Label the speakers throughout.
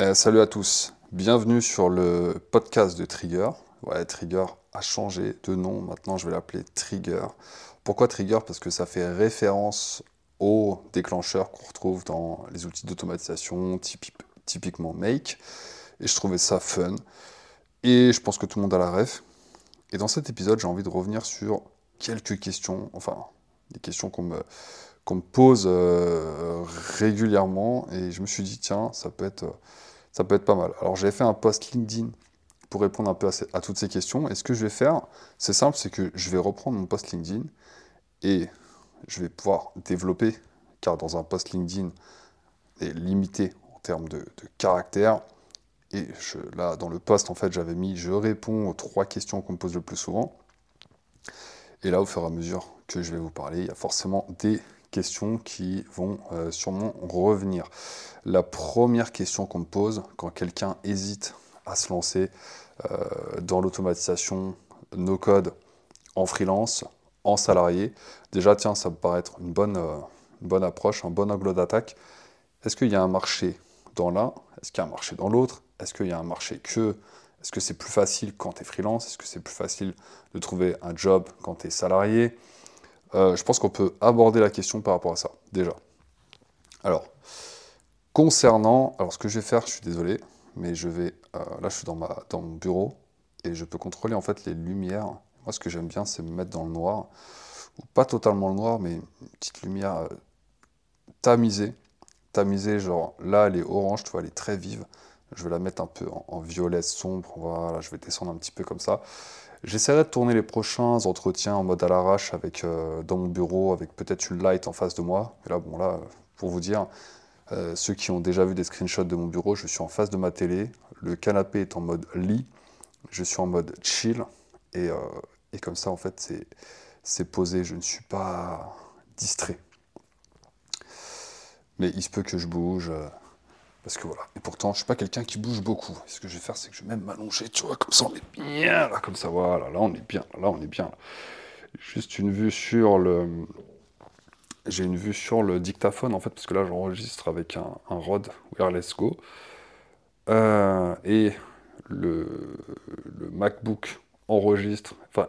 Speaker 1: Euh, salut à tous, bienvenue sur le podcast de Trigger. Trigger a changé de nom, maintenant je vais l'appeler Trigger. Pourquoi Trigger? Parce que ça fait référence aux déclencheurs qu'on retrouve dans les outils d'automatisation, typiquement Make. Et je trouvais ça fun. Et je pense que tout le monde a la ref. Et dans cet épisode, j'ai envie de revenir sur quelques questions, enfin, des questions qu'on me, pose euh, régulièrement. Et je me suis dit, tiens, ça peut être, ça peut être pas mal. Alors, j'ai fait un post LinkedIn pour répondre un peu à, toutes ces questions. Et ce que je vais faire, c'est simple, c'est que je vais reprendre mon post LinkedIn et je vais pouvoir développer, car dans un post LinkedIn est limité en termes de, de caractères. Et là, dans le post, en fait, j'avais mis je réponds aux trois questions qu'on me pose le plus souvent. Et là, au fur et à mesure que je vais vous parler, il y a forcément des questions qui vont euh, sûrement revenir. La première question qu'on me pose quand quelqu'un hésite à se lancer euh, dans l'automatisation no code en freelance, en salarié, déjà tiens, ça me paraît être une bonne, euh, une bonne approche, un bon angle d'attaque. Est-ce qu'il y a un marché dans l'un? Est-ce qu'il y a un marché dans l'autre? Est-ce qu'il y a un marché que? Est-ce que c'est plus facile quand tu es freelance? Est-ce que c'est plus facile de trouver un job quand tu es salarié? Euh, je pense qu'on peut aborder la question par rapport à ça, déjà. Alors, concernant, alors ce que je vais faire, je suis désolé, mais je vais, euh, là je suis dans, ma, dans mon bureau, et je peux contrôler en fait les lumières. Moi ce que j'aime bien, c'est me mettre dans le noir, ou pas totalement le noir, mais une petite lumière euh, tamisée. Tamisée, genre là elle est orange, tu vois, elle est très vive. Je vais la mettre un peu en, en violet sombre, voilà, je vais descendre un petit peu comme ça. J'essaierai de tourner les prochains entretiens en mode à l'arrache avec euh, dans mon bureau avec peut-être une light en face de moi. Et là, bon là, pour vous dire, euh, ceux qui ont déjà vu des screenshots de mon bureau, je suis en face de ma télé. Le canapé est en mode lit. Je suis en mode chill et, euh, et comme ça en fait c'est posé. Je ne suis pas distrait. Mais il se peut que je bouge. Parce que voilà. Et pourtant, je suis pas quelqu'un qui bouge beaucoup. ce que je vais faire, c'est que je vais même m'allonger, tu vois, comme ça on est bien là, comme ça, voilà, là on est bien, là on est bien. Juste une vue sur le. J'ai une vue sur le dictaphone en fait, parce que là j'enregistre avec un, un, Rode Wireless Go. Euh, et le, MacBook enregistre, enfin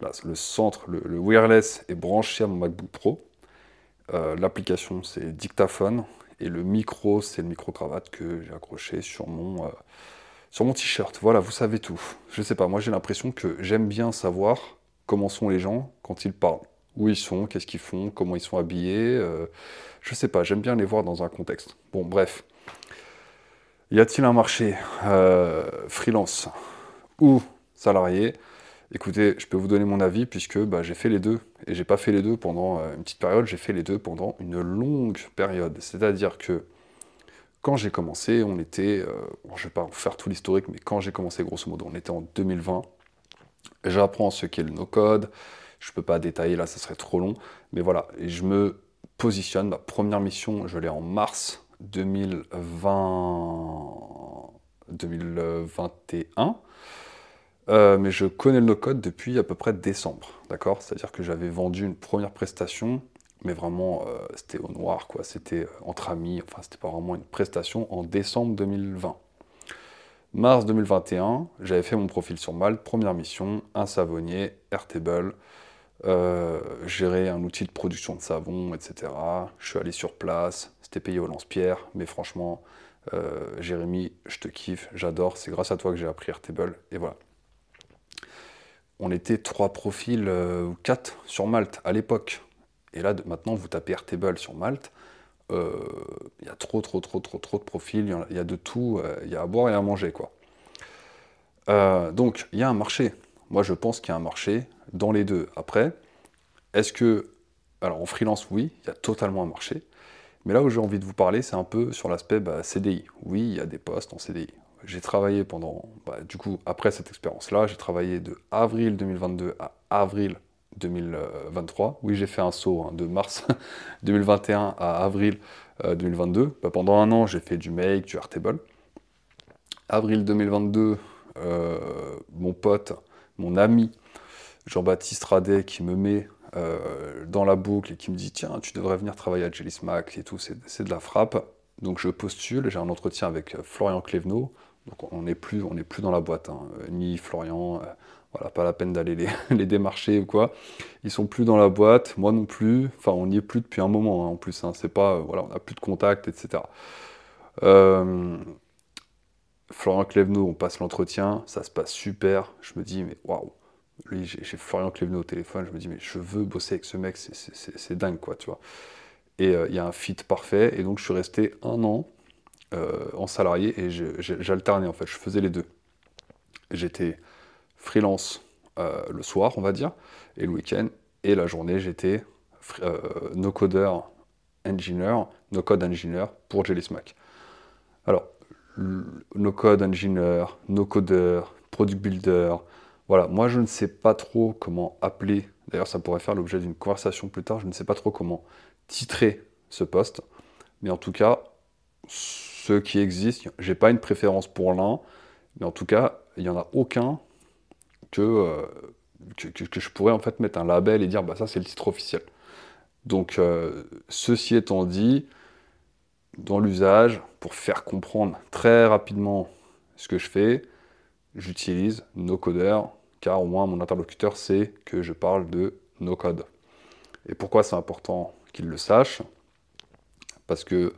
Speaker 1: là, le centre, le, wireless est branché à mon MacBook Pro. Euh, l'application c'est dictaphone et le micro, c'est le micro-cravate que j'ai accroché sur mon, euh, sur mon t-shirt. Voilà, vous savez tout. Je sais pas, moi j'ai l'impression que j'aime bien savoir comment sont les gens quand ils parlent. Où ils sont, qu'est-ce qu'ils font, comment ils sont habillés. Euh, je sais pas, j'aime bien les voir dans un contexte. Bon, bref. Y a-t-il un marché euh, freelance ou salarié Écoutez, je peux vous donner mon avis puisque bah, j'ai fait les deux. Et j'ai pas fait les deux pendant euh, une petite période, j'ai fait les deux pendant une longue période. C'est-à-dire que quand j'ai commencé, on était, euh, je vais pas faire tout l'historique, mais quand j'ai commencé, grosso modo, on était en 2020. J'apprends ce qu'est le no-code. Je peux pas détailler là, ça serait trop long. Mais voilà, et je me positionne. Ma première mission, je l'ai en mars 2020... 2021. Euh, mais je connais le no-code depuis à peu près décembre, d'accord? C'est-à-dire que j'avais vendu une première prestation, mais vraiment, euh, c'était au noir, quoi. C'était euh, entre amis, enfin, c'était pas vraiment une prestation en décembre 2020. Mars 2021, j'avais fait mon profil sur Malte, première mission, un savonnier, Airtable, gérer un outil de production de savon, etc. Je suis allé sur place, c'était payé au lance-pierre, mais franchement, Jérémy, je te kiffe, j'adore, c'est grâce à toi que j'ai appris Airtable, et voilà on était trois profils euh, ou quatre sur Malte à l'époque. Et là, maintenant, vous tapez Airtable sur Malte, euh, il y a trop, trop, trop, trop, trop de profils, il y, a de tout, euh, il y a à boire et à manger, quoi. donc, il y a un marché. Moi, je pense qu'il y a un marché dans les deux. Après, est-ce que... Alors, en freelance, oui, il y a totalement un marché. Mais là où j'ai envie de vous parler, c'est un peu sur l'aspect bah, CDI. Oui, il y a des postes en CDI j'ai travaillé pendant, bah, du coup, après cette expérience-là, j'ai travaillé de avril 2022 à avril 2023. Oui, j'ai fait un saut hein, de mars 2021 à avril 2022. Euh, bah, pendant un an, j'ai fait du Make, du Airtable. Avril 2022, euh, mon pote, mon ami Jean-Baptiste Radet qui me met euh, dans la boucle et qui me dit Tiens, tu devrais venir travailler à Jelly Smack et tout, c'est de la frappe. Donc je postule, j'ai un entretien avec Florian Clévenot. Donc on n'est plus, dans la boîte, hein. ni Florian, voilà, pas la peine d'aller les, démarcher ou quoi. Ils sont plus dans la boîte, moi non plus. Enfin, on n'y est plus depuis un moment hein, en plus. Hein. C'est pas, voilà, on n'a plus de contact, etc. Florian Clévenot, on passe l'entretien, ça se passe super. Je me dis, mais waouh, j'ai Florian Clévenot au téléphone, je me dis, mais je veux bosser avec ce mec, c'est dingue, quoi, tu vois. Et euh, il y a un fit parfait, et donc je suis resté un an euh, en salarié, et j'alternais, en fait, je faisais les deux. J'étais freelance euh, le soir, on va dire, et le week-end, et la journée, j'étais no-coder engineer, no-code engineer pour Jelly Smack. Alors, no-code engineer, no-coder, product builder, voilà, moi je ne sais pas trop comment appeler, d'ailleurs ça pourrait faire l'objet d'une conversation plus tard, je ne sais pas trop comment titrer ce poste, mais en tout cas, ceux qui existent, j'ai pas une préférence pour l'un, mais en tout cas, il n'y en a aucun que, euh, que, je pourrais en fait mettre un label et dire bah ça c'est le titre officiel. Donc euh, ceci étant dit, dans l'usage, pour faire comprendre très rapidement ce que je fais, j'utilise NoCoder car au moins mon interlocuteur sait que je parle de no code. Et pourquoi c'est important le sache Parce que,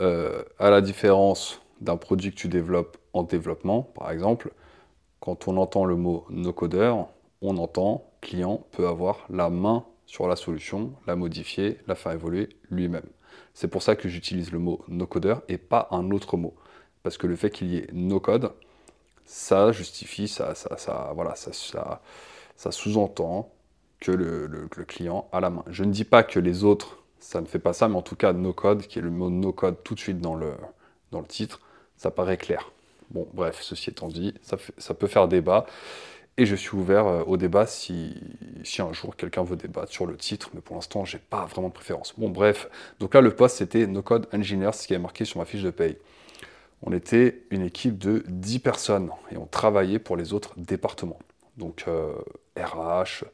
Speaker 1: euh, à la différence d'un produit que tu développes en développement, par exemple, quand on entend le mot no coder, on entend client peut avoir la main sur la solution, la modifier, la faire évoluer lui-même. C'est pour ça que j'utilise le mot no coder et pas un autre mot. Parce que le fait qu'il y ait no code, ça justifie, ça, ça, voilà, ça, ça, sous-entend que le, client a la main. Je ne dis pas que les autres, ça ne fait pas ça, mais en tout cas, no code, qui est le mot no code tout de suite dans le, dans le titre, ça paraît clair. Bon, bref, ceci étant dit, ça, ça peut faire débat. Et je suis ouvert euh, au débat si, si un jour quelqu'un veut débattre sur le titre, mais pour l'instant, j'ai pas vraiment de préférence. Bon, bref, donc là, le poste, c'était No Code Engineer, ce qui est marqué sur ma fiche de paye on était une équipe de 10 personnes et on travaillait pour les autres départements. Donc RH, euh,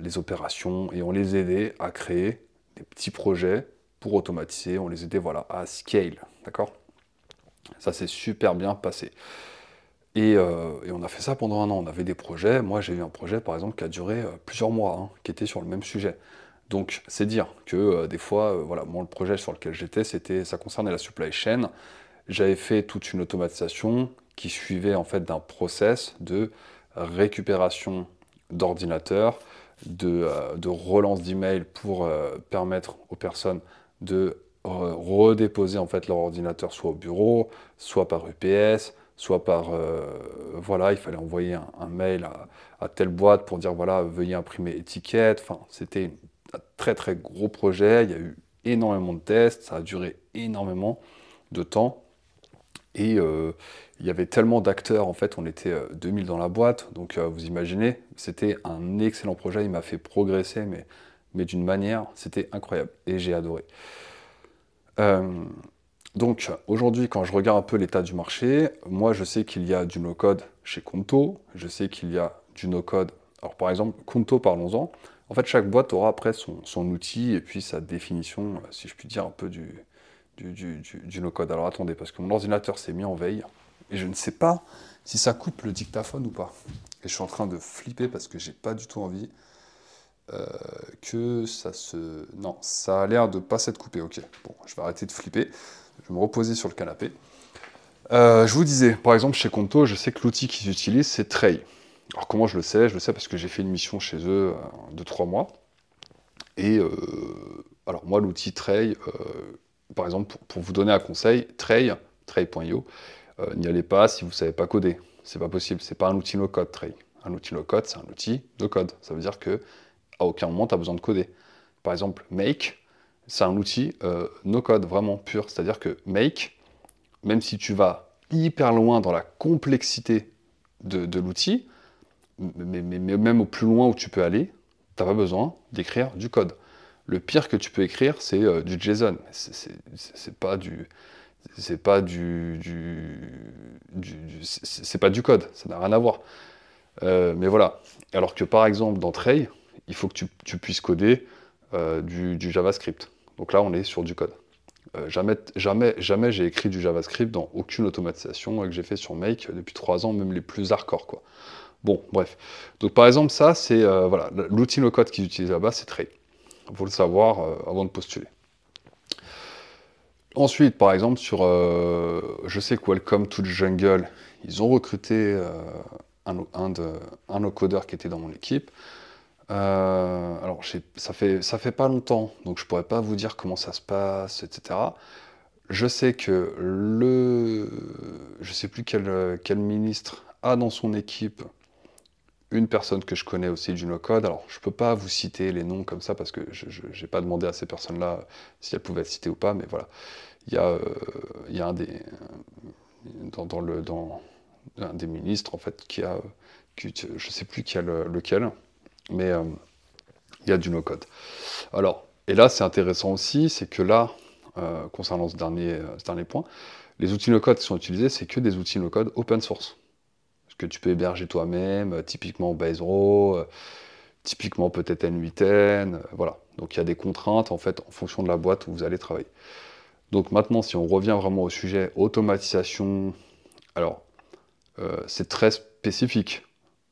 Speaker 1: les opérations, et on les aidait à créer des petits projets pour automatiser, on les aidait voilà, à scale. D'accord? Ça s'est super bien passé. Euh, et, on a fait ça pendant un an. On avait des projets. Moi, j'ai eu un projet, par exemple, qui a duré plusieurs mois, hein, qui était sur le même sujet. Donc, c'est dire que des fois, voilà, moi, le projet sur lequel j'étais, c'était, ça concernait la supply chain j'avais fait toute une automatisation qui suivait en fait d'un process de récupération d'ordinateurs, de, euh, de, relance d'email pour euh, permettre aux personnes de redéposer en fait leur ordinateur soit au bureau, soit par UPS, soit par euh, voilà, il fallait envoyer un, mail à, telle boîte pour dire voilà, veuillez imprimer étiquette. C'était un très très gros projet. Il y a eu énormément de tests, ça a duré énormément de temps. Et euh, il y avait tellement d'acteurs, en fait, on était 2000 euh, dans la boîte, donc euh, vous imaginez, c'était un excellent projet, il m'a fait progresser, mais, mais d'une manière, c'était incroyable, et j'ai adoré. donc aujourd'hui, quand je regarde un peu l'état du marché, moi je sais qu'il y a du no-code chez Conto, je sais qu'il y a du no-code. Alors par exemple, Conto, parlons-en. En fait, chaque boîte aura après son, son outil et puis sa définition, si je puis dire, un peu du, du, no-code. Alors attendez, parce que mon ordinateur s'est mis en veille, et je ne sais pas si ça coupe le dictaphone ou pas. Et je suis en train de flipper parce que j'ai pas du tout envie euh, que ça se... Non, ça a l'air de pas s'être coupé, ok. Bon, je vais arrêter de flipper, je vais me reposer sur le canapé. Euh, je vous disais, par exemple, chez Conto, je sais que l'outil qu'ils utilisent, c'est Tray. Alors comment je le sais? Je le sais parce que j'ai fait une mission chez eux euh, de trois mois. Et alors moi, l'outil Tray, par exemple, pour, vous donner un conseil, Tray, Tray.io, euh, n'y allez pas si vous ne savez pas coder. C'est pas possible, c'est pas un outil no-code, Tray. Un outil no-code, c'est un outil de code. Ça veut dire que à aucun moment tu as besoin de coder. Par exemple, Make, c'est un outil euh, no-code, vraiment pur. C'est-à-dire que Make, même si tu vas hyper loin dans la complexité de, l'outil, mais, même au plus loin où tu peux aller, tu n'as pas besoin d'écrire du code. Le pire que tu peux écrire, c'est euh, du JSON. C'est pas du, c'est pas du, c'est pas du code. Ça n'a rien à voir. Euh, mais voilà. Alors que par exemple dans Tray, il faut que tu, puisses coder euh, du, JavaScript. Donc là, on est sur du code. Jamais, jamais, jamais j'ai écrit du JavaScript dans aucune automatisation que j'ai fait sur Make depuis trois ans, même les plus hardcore. Bon, bref. Donc, par exemple, ça, c'est voilà, l'outil no-code qu'ils utilisent là-bas, c'est Trade. Il faut le savoir avant de postuler. Ensuite, par exemple, sur, je sais que Welcome to the Jungle, ils ont recruté un, un, de, un codeur qui était dans mon équipe. Euh, alors, ça fait, ça fait pas longtemps, donc je pourrais pas vous dire comment ça se passe, etc. Je sais que le, je sais plus quel, quel ministre a dans son équipe une personne que je connais aussi du no-code. Alors, je peux pas vous citer les noms comme ça parce que je n'ai pas demandé à ces personnes-là si elles pouvaient être citées ou pas, mais voilà. Il y a, un des. Ministres, en fait, qui a. Je sais plus qui a lequel, mais euh, il y a du no-code. Alors, et là, c'est intéressant aussi, c'est que là, euh, concernant ce dernier, euh, ce dernier point, les outils no-code qui sont utilisés, c'est que des outils no-code open source. Que tu peux héberger toi-même, typiquement Basero, typiquement peut-être N8N, voilà. Donc il y a des contraintes en fait en fonction de la boîte où vous allez travailler. Donc maintenant, si on revient vraiment au sujet automatisation, alors c'est très spécifique,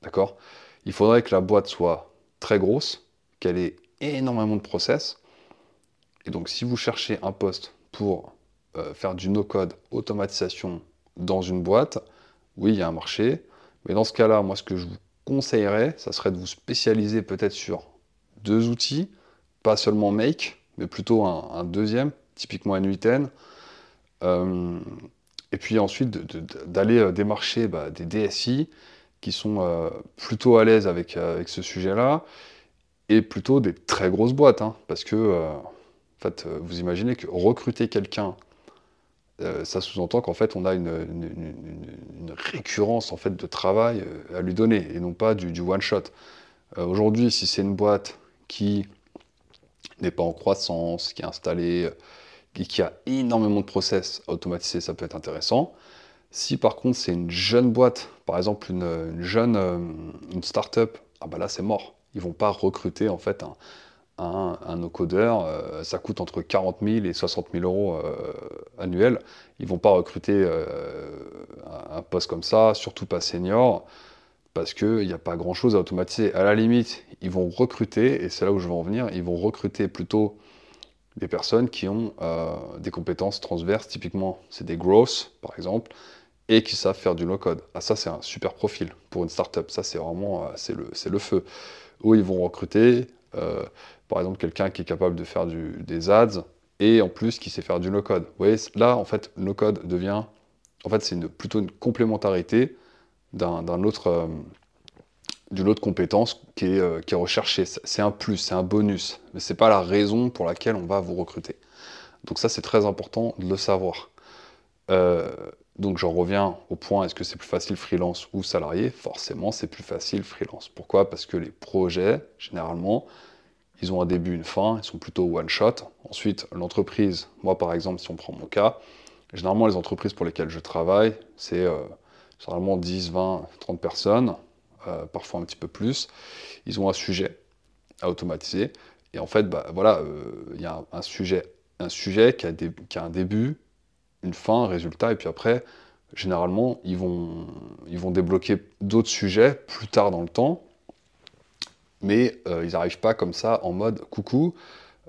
Speaker 1: d'accord? Il faudrait que la boîte soit très grosse, qu'elle ait énormément de process. Et donc, si vous cherchez un poste pour euh, faire du no-code automatisation dans une boîte, oui, il y a un marché. Mais dans ce cas-là, moi, ce que je vous conseillerais, ça serait de vous spécialiser peut-être sur deux outils, pas seulement Make, mais plutôt un, deuxième, typiquement N8N. Euh, et puis ensuite, d'aller euh, démarcher bah, des DSI qui sont euh, plutôt à l'aise avec, avec ce sujet-là, et plutôt des très grosses boîtes, hein, parce que, en fait, vous imaginez que recruter quelqu'un, ça sous-entend qu'en fait, on a une, récurrence en fait de travail à lui donner, et non pas du, du one-shot. Aujourd'hui, si c'est une boîte qui n'est pas en croissance, qui est installée, et qui a énormément de process automatisés, ça peut être intéressant. Si par contre c'est une jeune boîte, par exemple une, jeune euh, une start-up, ah bah là c'est mort. Ils vont pas recruter en fait un, un, un no-codeur, euh, ça coûte entre 40 000 et 60 000 euros euh, annuels. Ils vont pas recruter un, poste comme ça, surtout pas senior, parce qu'il n'y a pas grand-chose à automatiser. À la limite, ils vont recruter, et c'est là où je veux en venir, ils vont recruter plutôt des personnes qui ont des compétences transverses, typiquement c'est des growth par exemple, et qui savent faire du no-code. Ah, ça, c'est un super profil pour une startup. Ça, c'est vraiment euh, c'est le, le feu. Où ils vont recruter, euh, par exemple, quelqu'un qui est capable de faire des ads et en plus qui sait faire du no-code. Vous voyez, là, en fait, no-code devient. En fait, c'est plutôt une complémentarité d'un autre. Euh, d'une autre compétence qui est, est recherchée. C'est un plus, c'est un bonus, mais ce n'est pas la raison pour laquelle on va vous recruter. Donc ça, c'est très important de le savoir. Euh, donc j'en reviens au point, est-ce que c'est plus facile freelance ou salarié? Forcément, c'est plus facile freelance. Pourquoi? Parce que les projets, généralement, ils ont un début, une fin, ils sont plutôt one-shot. Ensuite, l'entreprise, moi par exemple, si on prend mon cas, généralement les entreprises pour lesquelles je travaille, c'est euh, généralement 10, 20, 30 personnes, euh, parfois un petit peu plus. Ils ont un sujet à automatiser. Et en fait, bah, voilà, euh, il y a un, sujet, un sujet qui a, qui a un début, une fin, un résultat, et puis après, généralement, ils vont, ils vont débloquer d'autres sujets plus tard dans le temps, mais euh, ils n'arrivent pas comme ça en mode coucou,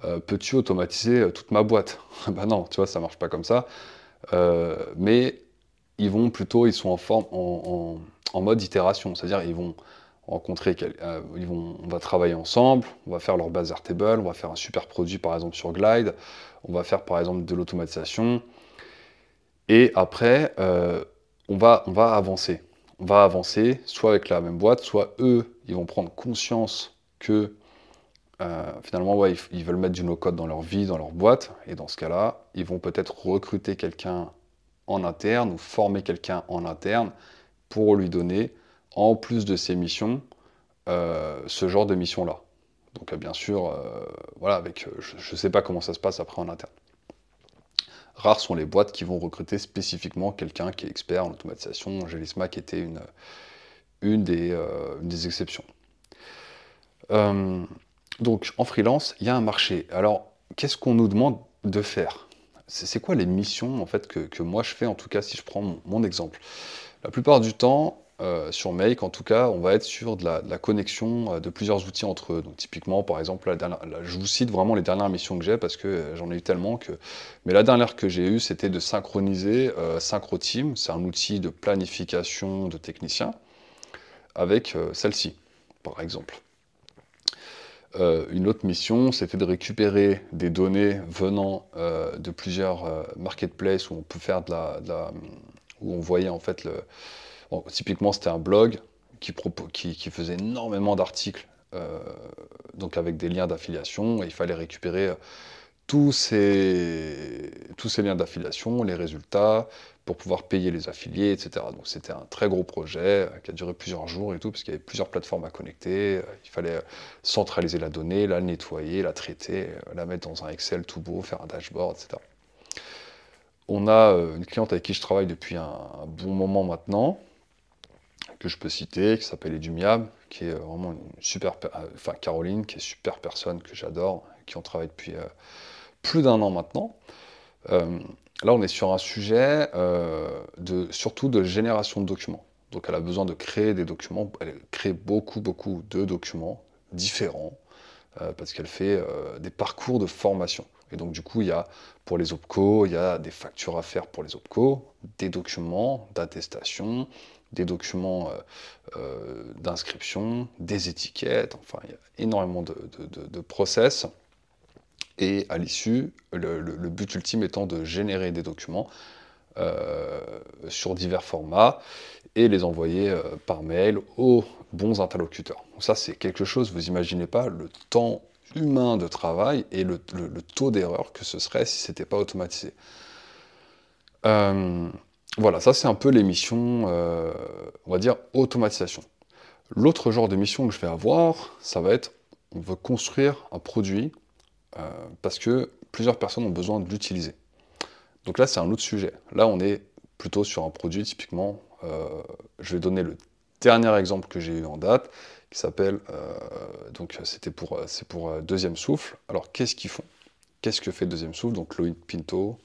Speaker 1: euh, peux-tu automatiser euh, toute ma boîte? Ben non, tu vois, ça marche pas comme ça. mais ils vont plutôt, ils sont en forme, en, mode itération, c'est-à-dire ils vont rencontrer, ils vont, on va travailler ensemble, on va faire leur base Airtable, on va faire un super produit par exemple sur Glide, on va faire par exemple de l'automatisation, et après, on va avancer. On va avancer, soit avec la même boîte, soit eux, ils vont prendre conscience que euh, finalement, ils, veulent mettre du no-code dans leur vie, dans leur boîte. Et dans ce cas-là, ils vont peut-être recruter quelqu'un en interne ou former quelqu'un en interne pour lui donner, en plus de ses missions, euh, ce genre de mission-là. Donc bien sûr, voilà, avec, je ne sais pas comment ça se passe après en interne. Rares sont les boîtes qui vont recruter spécifiquement quelqu'un qui est expert en automatisation. Gelismac était une, une, des, euh, des exceptions. Euh, donc en freelance, il y a un marché. Alors, qu'est-ce qu'on nous demande de faire? C'est quoi les missions en fait que, moi je fais, en tout cas si je prends mon, exemple La plupart du temps, euh, sur Make, en tout cas, on va être sur de la, connexion euh, de plusieurs outils entre eux. Donc typiquement, par exemple, je vous cite vraiment les dernières missions que j'ai parce que euh, j'en ai eu tellement que... Mais la dernière que j'ai eue, c'était de synchroniser SynchroTeam, c'est un outil de planification de techniciens, avec celle-ci, par exemple. une autre mission, c'était de récupérer des données venant de plusieurs marketplaces où on peut faire de la, où on voyait en fait le, typiquement, c'était un blog qui, qui, faisait énormément d'articles, euh, donc avec des liens d'affiliation, et il fallait récupérer euh, tous ces, tous ces liens d'affiliation, les résultats, pour pouvoir payer les affiliés, etc. Donc c'était un très gros projet euh, qui a duré plusieurs jours et tout, parce qu'il y avait plusieurs plateformes à connecter. Il fallait centraliser la donnée, la nettoyer, la traiter, la mettre dans un Excel tout beau, faire un dashboard, etc. On a une cliente avec qui je travaille depuis un bon moment maintenant, que je peux citer, qui s'appelle Edumiab, qui est vraiment une super, euh, enfin Caroline, qui est super personne que j'adore, qui ont travaillé depuis euh, plus d'un an maintenant. Euh, là, on est sur un sujet de, surtout de génération de documents. Donc, elle a besoin de créer des documents. Elle crée beaucoup, beaucoup de documents différents parce qu'elle fait des parcours de formation. Et donc, du coup, il y a pour les OPCO, il y a des factures à faire pour les OPCO, des documents d'attestation, des documents euh, euh, d'inscription, des étiquettes, enfin il y a énormément de, process. Et à l'issue, le, but ultime étant de générer des documents euh, sur divers formats et les envoyer par mail aux bons interlocuteurs. Ça c'est quelque chose, vous imaginez pas le temps humain de travail et le, taux d'erreur que ce serait si ce n'était pas automatisé. Voilà, ça c'est un peu les missions, euh, on va dire, automatisation. L'autre genre de mission que je vais avoir, ça va être, on veut construire un produit euh, parce que plusieurs personnes ont besoin de l'utiliser. Donc là, c'est un autre sujet. Là, on est plutôt sur un produit, typiquement, euh, je vais donner le dernier exemple que j'ai eu en date, qui s'appelle, donc c'était pour, c'est pour Deuxième Souffle. Alors, qu'est-ce qu'ils font? Qu'est-ce que fait Deuxième Souffle? Donc, Loïc Pinto,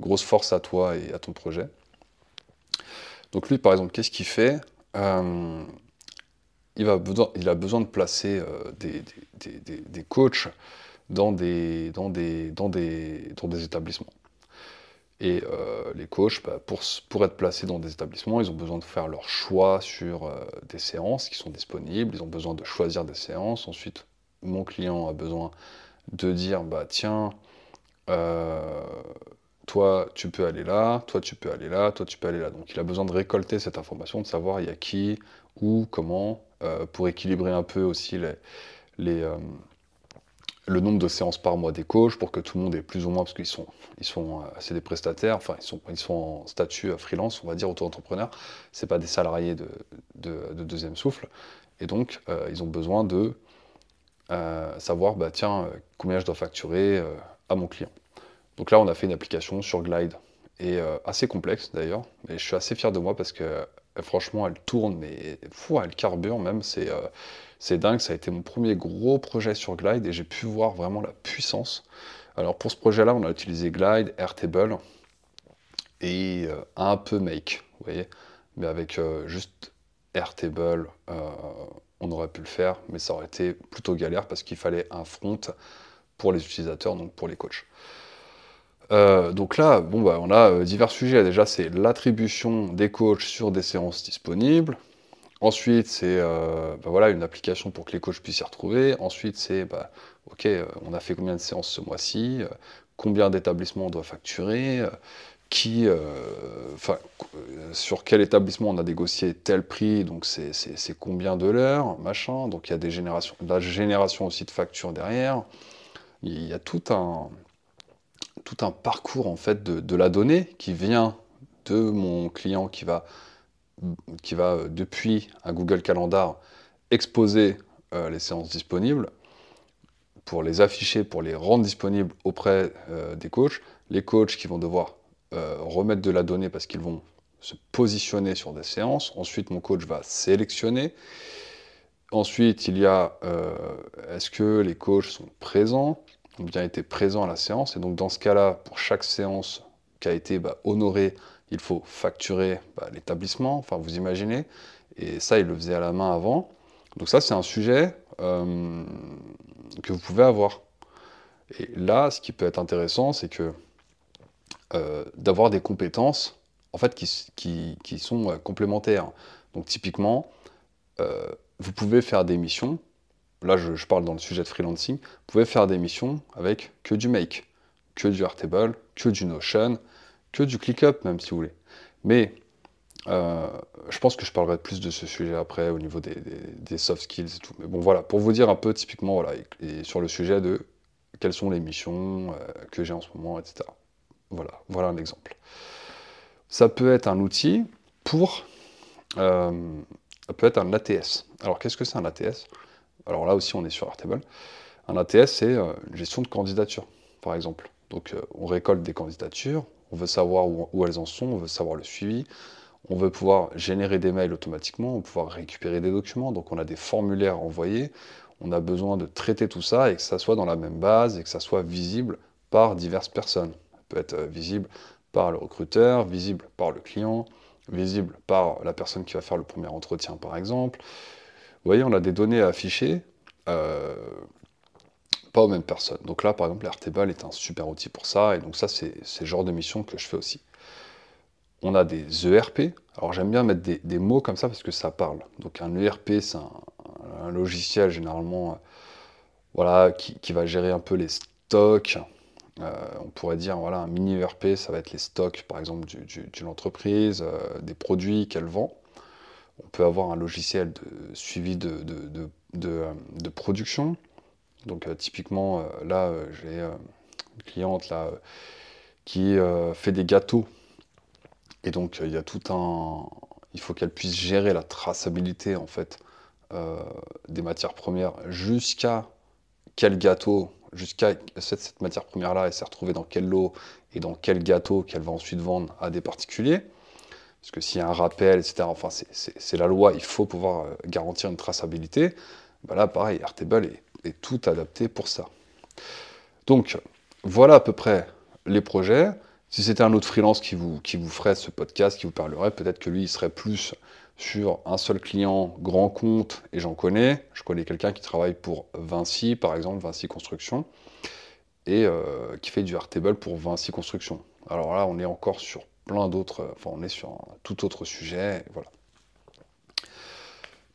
Speaker 1: grosse force à toi et à ton projet. Donc lui, par exemple, qu'est-ce qu'il fait euh, il, a besoin de placer euh, des, coachs dans des, dans des, dans des, dans des établissements. Et euh, les coachs, bah, pour, pour, être placés dans des établissements, ils ont besoin de faire leur choix sur des séances qui sont disponibles, ils ont besoin de choisir des séances. Ensuite, mon client a besoin de dire, bah tiens, toi tu peux aller là, toi tu peux aller là, toi tu peux aller là. Donc il a besoin de récolter cette information, de savoir il y a qui, où, comment, euh, pour équilibrer un peu aussi euh, le nombre de séances par mois des coachs, pour que tout le monde ait plus ou moins, parce qu'ils sont, ils sont assez des prestataires, enfin ils sont, ils sont en statut euh, freelance, on va dire, auto-entrepreneur, c'est pas des salariés de, deuxième souffle, et donc ils ont besoin de savoir, bah tiens, combien je dois facturer à mon client. Donc là, on a fait une application sur Glide, et euh, assez complexe d'ailleurs, mais je suis assez fier de moi parce que euh, franchement, elle tourne, mais fou, elle carbure même, euh, c'est dingue, ça a été mon premier gros projet sur Glide, et j'ai pu voir vraiment la puissance. Alors pour ce projet-là, on a utilisé Glide, Airtable, et un peu Make, vous voyez, mais avec juste Airtable, on aurait pu le faire, mais ça aurait été plutôt galère parce qu'il fallait un front pour les utilisateurs, donc pour les coachs. Euh, donc là, bon, bah, on a euh, divers sujets. Déjà, c'est l'attribution des coachs sur des séances disponibles. Ensuite, c'est euh, bah, voilà, une application pour que les coachs puissent s'y retrouver. Ensuite, c'est, bah, OK, on a fait combien de séances ce mois-ci Combien d'établissements on doit facturer qui, sur quel établissement on a négocié tel prix, donc c'est combien de l'heure, machin. Donc il y a des générations, la génération aussi de factures derrière. Il y a tout un, tout un parcours en fait de, la donnée qui vient de mon client qui va, qui va euh, depuis un Google Calendar exposer euh, les séances disponibles pour les afficher, pour les rendre disponibles auprès euh, des coachs. Les coachs qui vont devoir remettre de la donnée parce qu'ils vont se positionner sur des séances. Ensuite, mon coach va sélectionner. Ensuite, il y a est-ce que les coachs sont présents? Bien été présents à la séance. Et donc dans ce cas-là, pour chaque séance qui a été bah, honorée, il faut facturer bah, l'établissement, enfin vous imaginez. Et ça, il le faisait à la main avant. Donc ça, c'est un sujet euh, que vous pouvez avoir. Et là, ce qui peut être intéressant, c'est que euh, d'avoir des compétences en fait, qui, qui, sont euh, complémentaires. Donc typiquement, vous pouvez faire des missions là je, parle dans le sujet de freelancing, vous pouvez faire des missions avec que du Make, que du Airtable, que du Notion, que du ClickUp même si vous voulez. Mais euh, je pense que je parlerai plus de ce sujet après au niveau des, soft skills et tout. Mais bon voilà, pour vous dire un peu typiquement voilà, et, sur le sujet de quelles sont les missions euh, que j'ai en ce moment, etc. Voilà, voilà un exemple. Ça peut être un outil pour... Euh, ça peut être un ATS. Alors qu'est-ce que c'est un ATS alors là aussi, on est sur Airtable. Un ATS, c'est euh, une gestion de candidature, par exemple. Donc, euh, on récolte des candidatures, on veut savoir où, elles en sont, on veut savoir le suivi, on veut pouvoir générer des mails automatiquement, on veut pouvoir récupérer des documents, donc on a des formulaires envoyés, on a besoin de traiter tout ça et que ça soit dans la même base et que ça soit visible par diverses personnes. Ça peut être euh, visible par le recruteur, visible par le client, visible par la personne qui va faire le premier entretien par exemple, vous voyez, on a des données à afficher, euh, pas aux mêmes personnes. Donc là, par exemple, Airtable est un super outil pour ça, et donc ça, c'est le genre de mission que je fais aussi. On a des ERP. Alors j'aime bien mettre des, mots comme ça parce que ça parle. Donc un ERP, c'est un, logiciel généralement euh, voilà, qui, va gérer un peu les stocks. Euh, on pourrait dire voilà, un mini ERP, ça va être les stocks par exemple d'une entreprise, des produits qu'elle vend on peut avoir un logiciel de suivi de, euh, production. Donc euh, typiquement, euh, là, j'ai une cliente qui fait des gâteaux. Et donc il y a tout un... Il faut qu'elle puisse gérer la traçabilité en fait des matières premières jusqu'à quel gâteau, jusqu'à cette, cette matière première-là, elle s'est retrouvée dans quel lot et dans quel gâteau qu'elle va ensuite vendre à des particuliers. Parce que s'il y a un rappel, etc., enfin, c'est la loi, il faut pouvoir euh, garantir une traçabilité. Ben là, pareil, Airtable est, est, tout adapté pour ça. Donc, voilà à peu près les projets. Si c'était un autre freelance qui vous, qui vous ferait ce podcast, qui vous parlerait, peut-être que lui, il serait plus sur un seul client, grand compte, et j'en connais. Je connais quelqu'un qui travaille pour Vinci, par exemple, Vinci Construction, et euh, qui fait du Airtable pour Vinci Construction. Alors là, on est encore sur plein d'autres, enfin on est sur un tout autre sujet, voilà.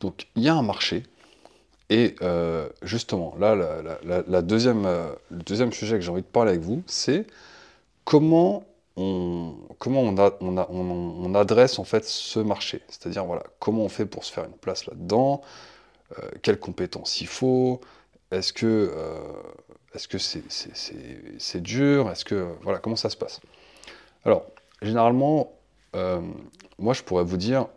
Speaker 1: Donc il y a un marché, et euh, justement, là, la, deuxième, euh, le deuxième sujet que j'ai envie de parler avec vous, c'est comment on, comment on, adresse en fait ce marché. C'est-à-dire, voilà, comment on fait pour se faire une place là-dedans, euh, quelles compétences il faut, est-ce que est-ce que c'est dur, est-ce que voilà, comment ça se passe? Alors, Généralement, euh, moi je pourrais vous dire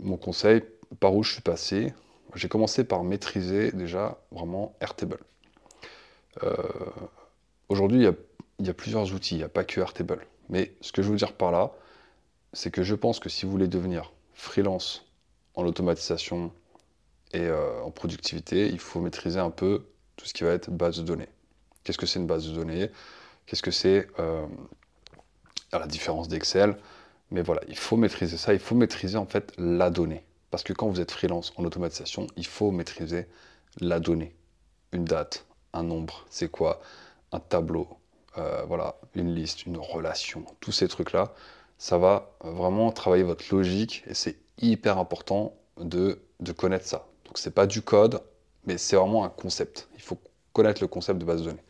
Speaker 1: mon conseil, par où je suis passé. J'ai commencé par maîtriser déjà vraiment Airtable. Euh, aujourd'hui, il y, a plusieurs outils, il n'y a pas que Airtable. Mais ce que je veux dire par là, c'est que je pense que si vous voulez devenir freelance en automatisation et euh, en productivité, il faut maîtriser un peu tout ce qui va être base de données. Qu'est-ce que c'est une base de données? Qu'est-ce que c'est à la différence d'Excel. Mais voilà, il faut maîtriser ça, il faut maîtriser en fait la donnée. Parce que quand vous êtes freelance en automatisation, il faut maîtriser la donnée. Une date, un nombre, c'est quoi Un tableau, euh, voilà, une liste, une relation, tous ces trucs-là, ça va vraiment travailler votre logique et c'est hyper important de, de connaître ça. Donc c'est pas du code, mais c'est vraiment un concept. Il faut connaître le concept de base de données.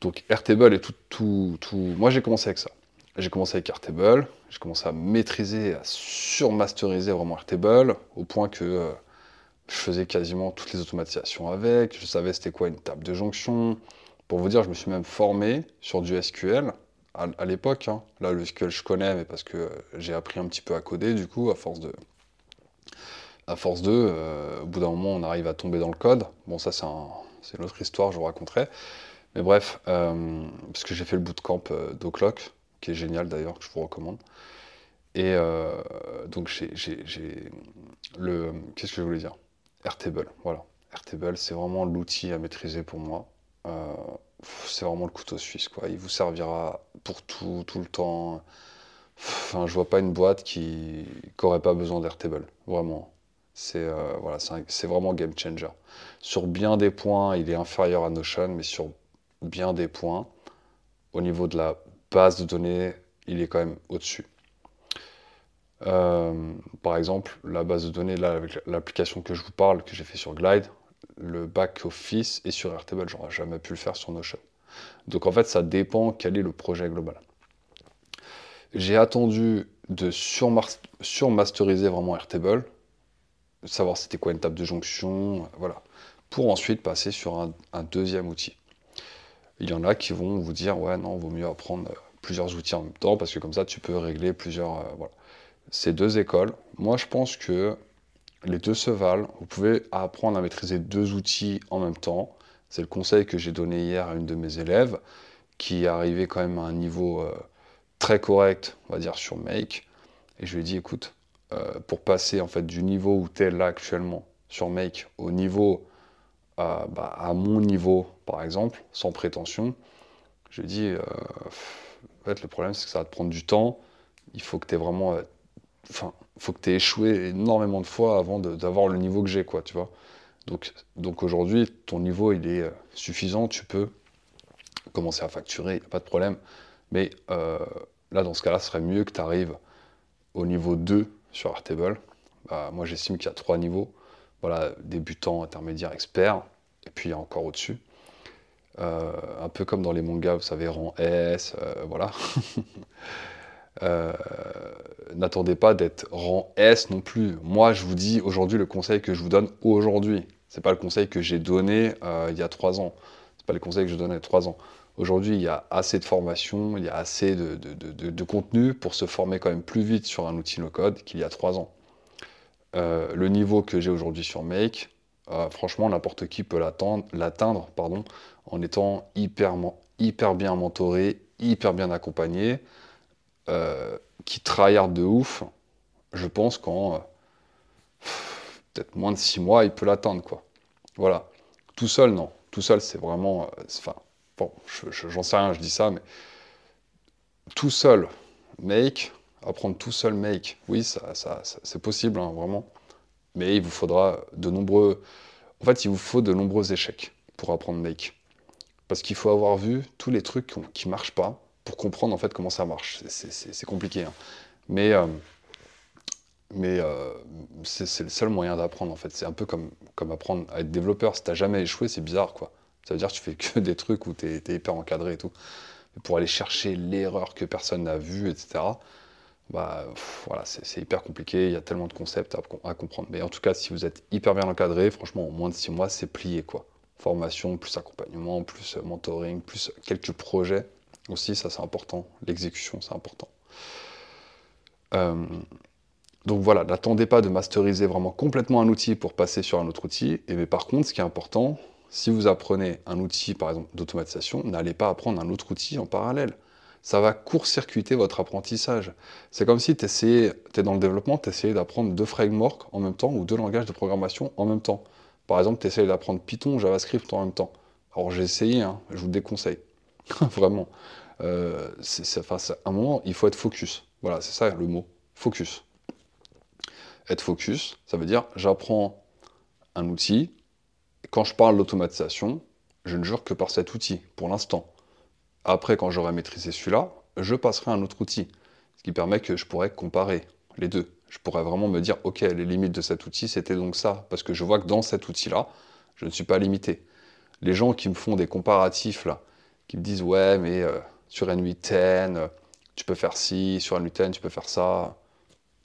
Speaker 1: Donc Airtable et tout, tout, tout... Moi j'ai commencé avec ça. J'ai commencé avec Airtable, j'ai commencé à maîtriser, à surmasteriser vraiment Airtable, au point que euh, je faisais quasiment toutes les automatisations avec, je savais c'était quoi une table de jonction. Pour vous dire, je me suis même formé sur du SQL à, l'époque. Hein. Là, le SQL je connais, mais parce que j'ai appris un petit peu à coder, du coup, à force de... À force de, euh, au bout d'un moment, on arrive à tomber dans le code. Bon, ça, c'est une autre histoire, je vous raconterai. Mais bref, euh, parce que j'ai fait le bootcamp euh, d'Oclock, qui est génial d'ailleurs, que je vous recommande. Et euh, donc j'ai le... Qu'est-ce que je voulais dire? Airtable, voilà. Airtable, c'est vraiment l'outil à maîtriser pour moi. c'est vraiment le couteau suisse, quoi. Il vous servira pour tout, tout le temps. Enfin, je vois pas une boîte qui n'aurait pas besoin d'Airtable, vraiment. C'est c'est vraiment game changer. Sur bien des points, il est inférieur à Notion, mais sur bien des points, au niveau de la base de données, il est quand même au-dessus. Euh, par exemple, la base de données, là, avec l'application que je vous parle, que j'ai fait sur Glide, le back-office est sur Airtable. J'aurais jamais pu le faire sur Notion. Donc en fait, ça dépend quel est le projet global. J'ai attendu de surmasteriser vraiment Airtable, savoir c'était quoi une table de jonction, voilà, pour ensuite passer sur un, deuxième outil. Il y en a qui vont vous dire ouais non, vaut mieux apprendre plusieurs outils en même temps parce que comme ça tu peux régler plusieurs. Euh. Ces deux écoles, moi je pense que les deux se valent. Vous pouvez apprendre à maîtriser deux outils en même temps. C'est le conseil que j'ai donné hier à une de mes élèves qui est arrivée quand même à un niveau euh, très correct, on va dire, sur Make. Et je lui ai dit, écoute, euh, pour passer en fait du niveau où tu es là actuellement sur Make au niveau euh, bah, à mon niveau, par exemple, sans prétention, je en fait, le problème c'est que ça va te prendre du temps. Il faut que tu aies vraiment. Enfin, faut que échoué énormément de fois avant d'avoir le niveau que j'ai. Donc, aujourd'hui, ton niveau, est suffisant, tu peux commencer à facturer, il n'y a pas de problème. Mais euh, là, dans ce cas-là, ce serait mieux que tu arrives au niveau 2 sur Airtable. Bah, moi, j'estime qu'il y a trois niveaux. Voilà, débutant, intermédiaire, expert, et puis il y a encore au-dessus. Euh, un peu comme dans les mangas, vous savez, rang S, euh, voilà. N'attendez pas d'être rang S non plus. Moi, je vous dis aujourd'hui le conseil que je vous donne aujourd'hui. C'est pas le conseil que j'ai donné il y a trois ans. C'est pas le conseil que je donnais il trois ans. Aujourd'hui, il y a assez de formation, il y a assez de, contenu pour se former quand même plus vite sur un outil no-code qu'il y a trois ans. Euh, le niveau que j'ai aujourd'hui sur Make, euh, franchement, n'importe qui peut l'atteindre en étant hyper, bien mentoré, hyper bien accompagné, euh, qui tryhard de ouf. Je pense qu'en peut-être moins de six mois, il peut l'atteindre. quoi. Voilà. Tout seul, non. Tout seul, c'est vraiment. Enfin, bon, j'en sais rien, je dis ça, mais tout seul, make, apprendre tout seul make, oui, ça, c'est possible, hein, vraiment. Mais il vous faudra de nombreux. En fait, il vous faut de nombreux échecs pour apprendre make. Parce qu'il faut avoir vu tous les trucs qui ne marchent pas pour comprendre en fait comment ça marche. C'est compliqué. Hein. Mais, euh, mais euh, c'est le seul moyen d'apprendre en fait. C'est un peu comme, comme apprendre à être développeur. Si tu n'as jamais échoué, c'est bizarre quoi. Ça veut dire que tu fais que des trucs où tu es, hyper encadré et tout. pour aller chercher l'erreur que personne n'a vue, etc., bah, voilà, c'est hyper compliqué. Il y a tellement de concepts à, comprendre. Mais en tout cas, si vous êtes hyper bien encadré, franchement, en moins de six mois, c'est plié. quoi. Formation, plus accompagnement, plus mentoring, plus quelques projets aussi, ça c'est important. L'exécution, c'est important. Euh, donc voilà, n'attendez pas de masteriser vraiment complètement un outil pour passer sur un autre outil. Et mais par contre, ce qui est important, si vous apprenez un outil, par exemple, d'automatisation, n'allez pas apprendre un autre outil en parallèle. Ça va court-circuiter votre apprentissage. C'est comme si tu es dans le développement, tu essayais d'apprendre deux frameworks en même temps ou deux langages de programmation en même temps. Par exemple, tu essayais d'apprendre Python ou JavaScript en même temps. Alors j'ai essayé, hein, je vous déconseille. Vraiment. Euh, à un moment, il faut être focus. Voilà, c'est ça le mot. Focus. Être focus, ça veut dire j'apprends un outil, quand je parle d'automatisation, je ne jure que par cet outil, pour l'instant. Après, quand j'aurai maîtrisé celui-là, je passerai à un autre outil, ce qui permet que je pourrais comparer les deux. Je pourrais vraiment me dire, ok, les limites de cet outil, c'était donc ça, parce que je vois que dans cet outil-là, je ne suis pas limité. Les gens qui me font des comparatifs, qui me disent, ouais, mais euh, sur N810, euh, tu peux faire ci, sur N810, tu peux faire ça,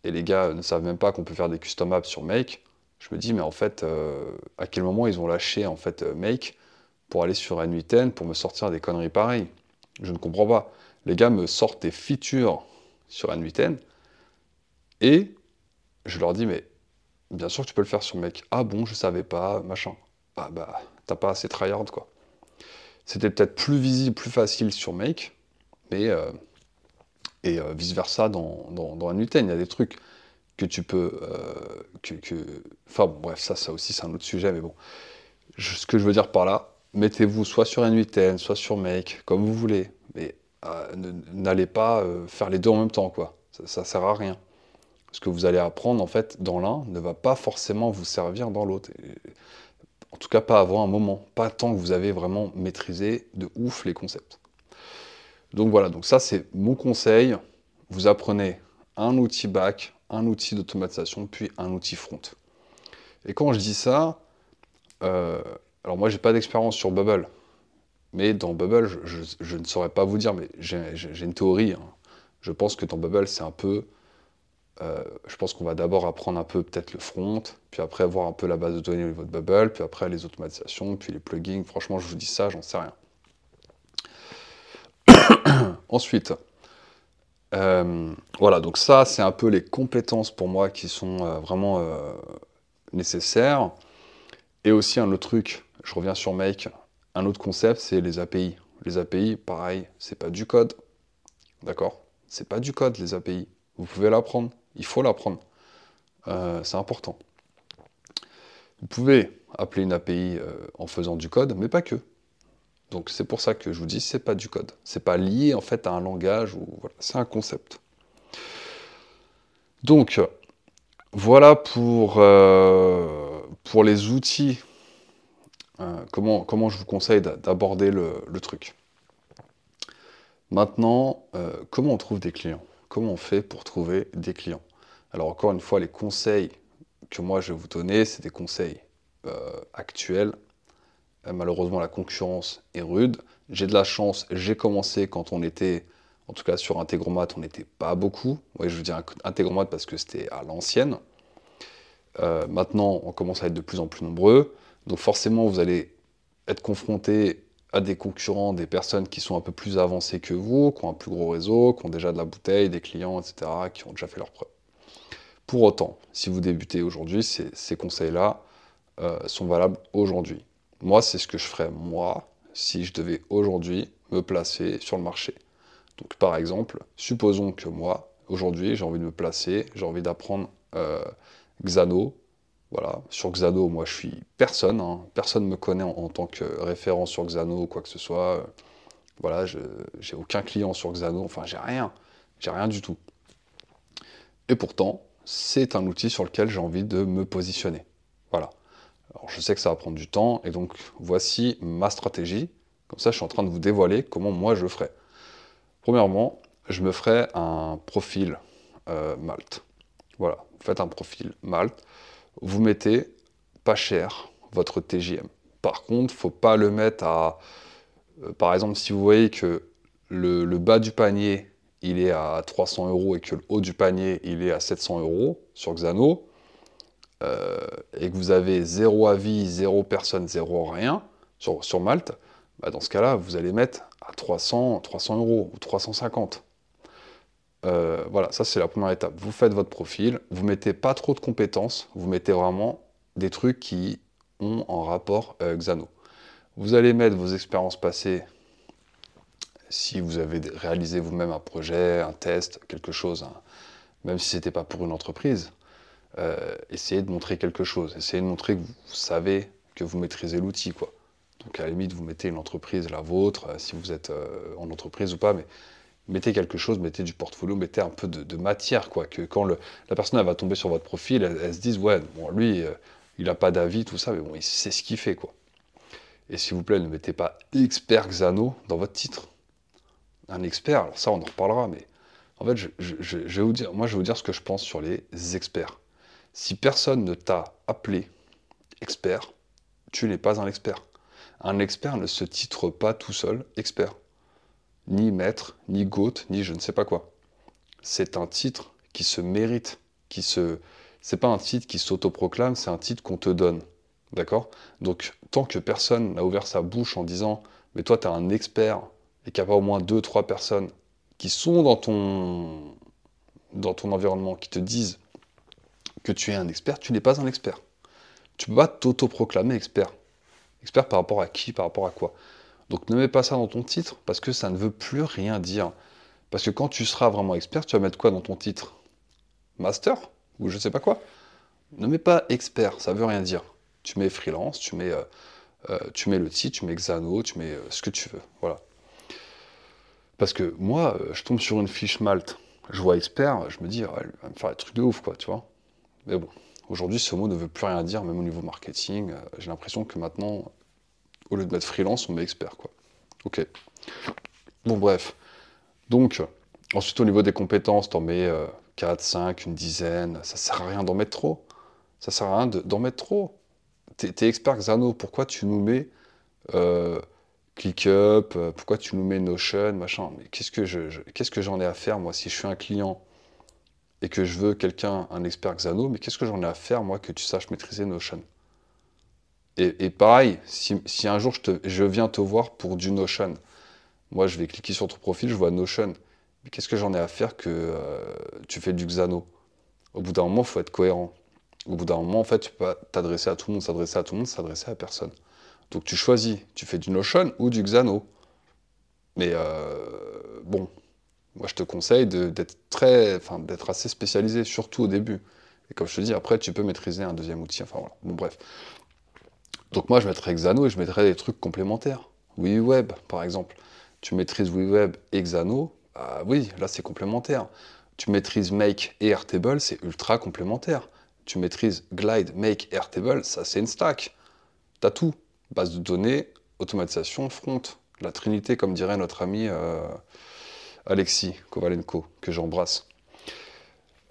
Speaker 1: et les gars ne savent même pas qu'on peut faire des custom apps sur Make, je me dis, mais en fait, euh, à quel moment ils ont lâché en fait euh, Make pour aller sur N8N pour me sortir des conneries pareilles? Je ne comprends pas. Les gars me sortent des features sur N8N et je leur dis, mais bien sûr que tu peux le faire sur Make. Ah bon, je savais pas, machin. Ah bah, t'as pas assez tryhard quoi. C'était peut-être plus visible, plus facile sur Make, mais euh, et vice versa dans, dans, dans N8N. Il y a des trucs que tu peux. Euh, que, Enfin, bref, ça, ça aussi, c'est un autre sujet, mais bon. ce que je veux dire par là, mettez-vous soit sur N8N, soit sur Make, comme vous voulez, mais euh, n'allez pas euh, faire les deux en même temps, quoi. Ça, ne sert à rien. Ce que vous allez apprendre, en fait, dans l'un, ne va pas forcément vous servir dans l'autre. En tout cas, pas avant un moment. Pas tant que vous avez vraiment maîtrisé de ouf les concepts. Donc voilà, donc ça, c'est mon conseil. Vous apprenez un outil back, un outil d'automatisation, puis un outil front. Et quand je dis ça, euh, alors moi, j'ai pas d'expérience sur Bubble. Mais dans Bubble, je, ne saurais pas vous dire, mais j'ai une théorie. Hein. Je pense que dans Bubble, c'est un peu. Euh, je pense qu'on va d'abord apprendre un peu peut-être le front, puis après voir un peu la base de données au niveau de Bubble, puis après les automatisations, puis les plugins. Franchement, je vous dis ça, j'en sais rien. Ensuite, euh, voilà, donc ça, c'est un peu les compétences pour moi qui sont euh, vraiment nécessaires. Et aussi un autre truc, je reviens sur Make, un autre concept, c'est les API. Les API, pareil, c'est pas du code. D'accord? C'est pas du code, les API. Vous pouvez l'apprendre. Il faut l'apprendre. Euh, c'est important. Vous pouvez appeler une API euh, en faisant du code, mais pas que. Donc c'est pour ça que je vous dis, c'est pas du code. C'est pas lié en fait à un langage ou voilà, c'est un concept. Donc voilà pour, euh, pour les outils euh, comment, je vous conseille d'aborder le, truc? Maintenant, euh, comment on trouve des clients? Comment on fait pour trouver des clients? Alors encore une fois, les conseils que moi je vais vous donner, c'est des conseils euh, actuels. malheureusement, la concurrence est rude. J'ai de la chance, j'ai commencé quand on était, en tout cas sur Integromat, on n'était pas beaucoup. Oui, je veux dire Integromat parce que c'était à l'ancienne. maintenant, on commence à être de plus en plus nombreux. Donc forcément, vous allez être confronté à des concurrents, des personnes qui sont un peu plus avancées que vous, qui ont un plus gros réseau, qui ont déjà de la bouteille, des clients, etc., qui ont déjà fait leurs preuves. Pour autant, si vous débutez aujourd'hui, ces, conseils-là euh, sont valables aujourd'hui. Moi, c'est ce que je ferais, moi, si je devais aujourd'hui me placer sur le marché. Donc par exemple, supposons que moi, aujourd'hui, j'ai envie de me placer, j'ai envie d'apprendre euh, Xano, voilà, sur Xano, moi je suis personne, hein. personne ne me connaît en, tant que référent sur Xano ou quoi que ce soit. Voilà, j'ai aucun client sur Xano, enfin j'ai rien, j'ai rien du tout. Et pourtant, c'est un outil sur lequel j'ai envie de me positionner. Voilà. Alors je sais que ça va prendre du temps, et donc voici ma stratégie. Comme ça, je suis en train de vous dévoiler comment moi je ferai. Premièrement, je me ferai un profil euh, Malte. Voilà, vous faites un profil Malte vous mettez pas cher votre TJM. Par contre, faut pas le mettre à. Euh, par exemple, si vous voyez que le, bas du panier il est à 300 euros et que le haut du panier il est à 700 euros sur Xano, euh, et que vous avez zéro avis, zéro personne, zéro rien sur, Malte, bah, dans ce cas-là, vous allez mettre à 300, 300 euros ou 350. Euh, voilà, ça c'est la première étape. Vous faites votre profil, vous mettez pas trop de compétences, vous mettez vraiment des trucs qui ont en rapport avec Xano. Vous allez mettre vos expériences passées, si vous avez réalisé vous-même un projet, un test, quelque chose, hein, même si ce n'était pas pour une entreprise, euh, essayez de montrer quelque chose, essayez de montrer que vous, savez que vous maîtrisez l'outil. quoi. Donc à la limite, vous mettez une entreprise, la vôtre, euh, si vous êtes en entreprise ou pas, mais mettez quelque chose, mettez du portfolio, mettez un peu de, matière, quoi. Que quand la personne va tomber sur votre profil, elle, se dise, ouais, bon, lui, euh, il n'a pas d'avis, tout ça, mais bon, il sait ce qu'il fait, quoi. Et s'il vous plaît, ne mettez pas expert Xano dans votre titre. Un expert, alors ça, on en reparlera, mais en fait, moi, je vais vous dire ce que je pense sur les experts. Si personne ne t'a appelé expert, tu n'es pas un expert. Un expert ne se titre pas tout seul expert ni maître, ni goat, ni je ne sais pas quoi. C'est un titre qui se mérite, qui se. C'est pas un titre qui s'autoproclame, c'est un titre qu'on te donne. D'accord? Donc, tant que personne n'a ouvert sa bouche en disant Mais toi, tu es un expert, et qu'il n'y a pas au moins deux, trois personnes qui sont dans ton, dans ton environnement, qui te disent que tu es un expert, tu n'es pas un expert. Tu peux pas t'autoproclamer expert. Expert par rapport à qui? Par rapport à quoi? Donc ne mets pas ça dans ton titre parce que ça ne veut plus rien dire. Parce que quand tu seras vraiment expert, tu vas mettre quoi dans ton titre? Master? Ou je ne sais pas quoi? Ne mets pas expert, ça veut rien dire. Tu mets freelance, tu mets euh, euh, tu mets le titre, tu mets Xano, tu mets ce que tu veux. Voilà. Parce que moi, je tombe sur une fiche Malte, je vois expert, je me dis, elle va me faire des trucs de ouf, quoi, tu vois. Mais bon, aujourd'hui, ce mot ne veut plus rien dire, même au niveau marketing. J'ai l'impression que maintenant, au lieu de mettre freelance, on met expert, quoi. Ok. Bon, bref. Donc, ensuite, au niveau des compétences, t'en mets 4, 5, une dizaine. Ça sert à rien d'en mettre trop. Ça sert à rien d'en mettre trop. T'es es expert Xano, pourquoi tu nous mets euh, ClickUp? Euh, Pourquoi tu nous mets Notion Machin? Mais qu'est-ce que je, qu'est-ce que j'en ai à faire, moi, si je suis un client et que je veux quelqu'un, un expert Xano, mais qu'est-ce que j'en ai à faire, moi, que tu saches maîtriser Notion? Et, pareil, si, un jour je, viens te voir pour du Notion, moi, je vais cliquer sur ton profil, je vois Notion. Mais qu'est-ce que j'en ai à faire que euh, tu fais du Xano? Au bout d'un moment, il faut être cohérent. Au bout d'un moment, en fait, tu peux t'adresser à tout le monde, s'adresser à tout le monde, s'adresser à personne. Donc tu choisis, tu fais du Notion ou du Xano. Mais euh, bon, moi je te conseille d'être très, enfin d'être assez spécialisé, surtout au début. Et comme je te dis, après tu peux maîtriser un deuxième outil. Enfin voilà. Bon bref. Donc moi je mettrais Xano et je mettrais des trucs complémentaires. WeWeb par exemple tu maîtrises WeWeb et Xano, bah oui, là c'est complémentaire. Tu maîtrises Make et Airtable, c'est ultra complémentaire. Tu maîtrises Glide, Make Airtable, ça c'est une stack. T'as tout. Base de données, automatisation, front. La trinité, comme dirait notre ami euh, Alexis Kovalenko, que j'embrasse.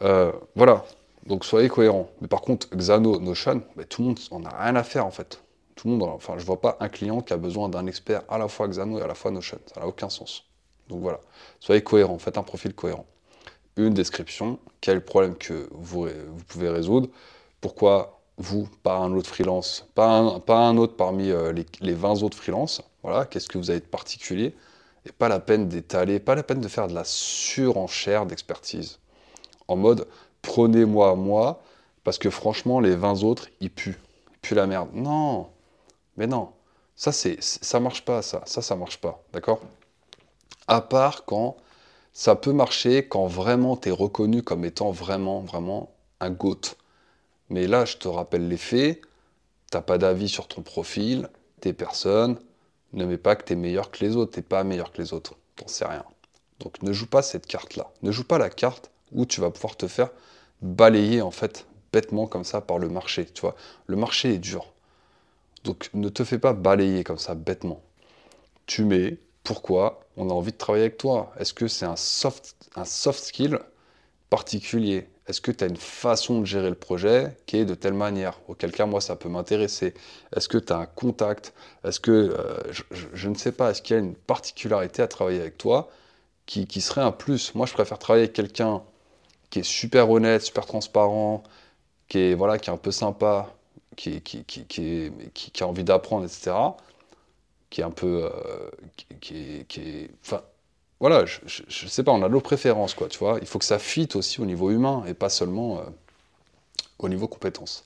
Speaker 1: Euh, voilà, donc soyez cohérents. Mais par contre, Xano, Notion, tout le monde en a rien à faire en fait. Tout le monde, enfin, je vois pas un client qui a besoin d'un expert à la fois Xano et à la fois Notion. Ça n'a aucun sens. Donc voilà, soyez cohérents, faites un profil cohérent. Une description, quel problème que vous, vous pouvez résoudre, pourquoi vous, pas un autre freelance, pas un, pas un autre parmi euh, les, 20 autres freelances, voilà, qu'est-ce que vous avez de particulier, et pas la peine d'étaler, pas la peine de faire de la surenchère d'expertise. En mode, prenez-moi moi, parce que franchement, les 20 autres, ils puent. Ils puent la merde. Non, mais non, ça, c'est, ça marche pas, ça. Ça, ça marche pas, d'accord? À part quand ça peut marcher, quand vraiment tu es reconnu comme étant vraiment, vraiment un GOAT. Mais là, je te rappelle les faits, t'as pas d'avis sur ton profil, t'es personne, ne mets pas que tu es meilleur que les autres, t'es pas meilleur que les autres, t'en sais rien. Donc ne joue pas cette carte-là. Ne joue pas la carte où tu vas pouvoir te faire balayer en fait bêtement comme ça par le marché. Tu vois, le marché est dur. Donc ne te fais pas balayer comme ça bêtement. Tu mets pourquoi on a envie de travailler avec toi? Est-ce que c'est un soft, skill particulier? Est-ce que tu as une façon de gérer le projet qui est de telle manière? Auquel cas, moi, ça peut m'intéresser. Est-ce que tu as un contact? Est-ce que, euh, je, ne sais pas, est-ce qu'il y a une particularité à travailler avec toi qui, qui serait un plus? Moi, je préfère travailler avec quelqu'un qui est super honnête, super transparent, qui voilà, qui est un peu sympa, qui, qui, qui, qui, a envie d'apprendre, etc., qui est un peu. Euh, qui, est. Enfin, voilà, je, je, sais pas, on a nos préférences, quoi, tu vois. Il faut que ça fitte aussi au niveau humain et pas seulement euh, au niveau compétences.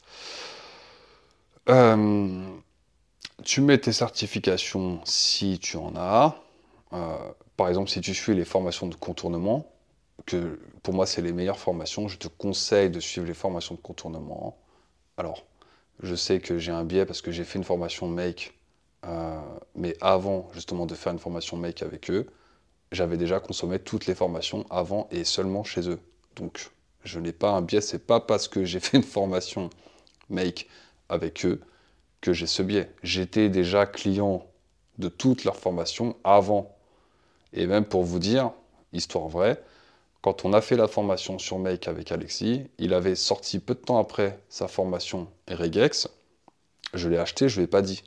Speaker 1: Euh, tu mets tes certifications si tu en as. par exemple, si tu suis les formations de contournement, que pour moi c'est les meilleures formations, je te conseille de suivre les formations de contournement. Alors, je sais que j'ai un biais parce que j'ai fait une formation make, euh, mais avant justement de faire une formation make avec eux, j'avais déjà consommé toutes les formations avant et seulement chez eux. Donc je n'ai pas un biais, c'est pas parce que j'ai fait une formation make avec eux que j'ai ce biais. J'étais déjà client de toutes leurs formations avant. Et même pour vous dire, histoire vraie, quand on a fait la formation sur Make avec Alexis, il avait sorti peu de temps après sa formation Regex. Je l'ai acheté, je ne lui ai pas dit.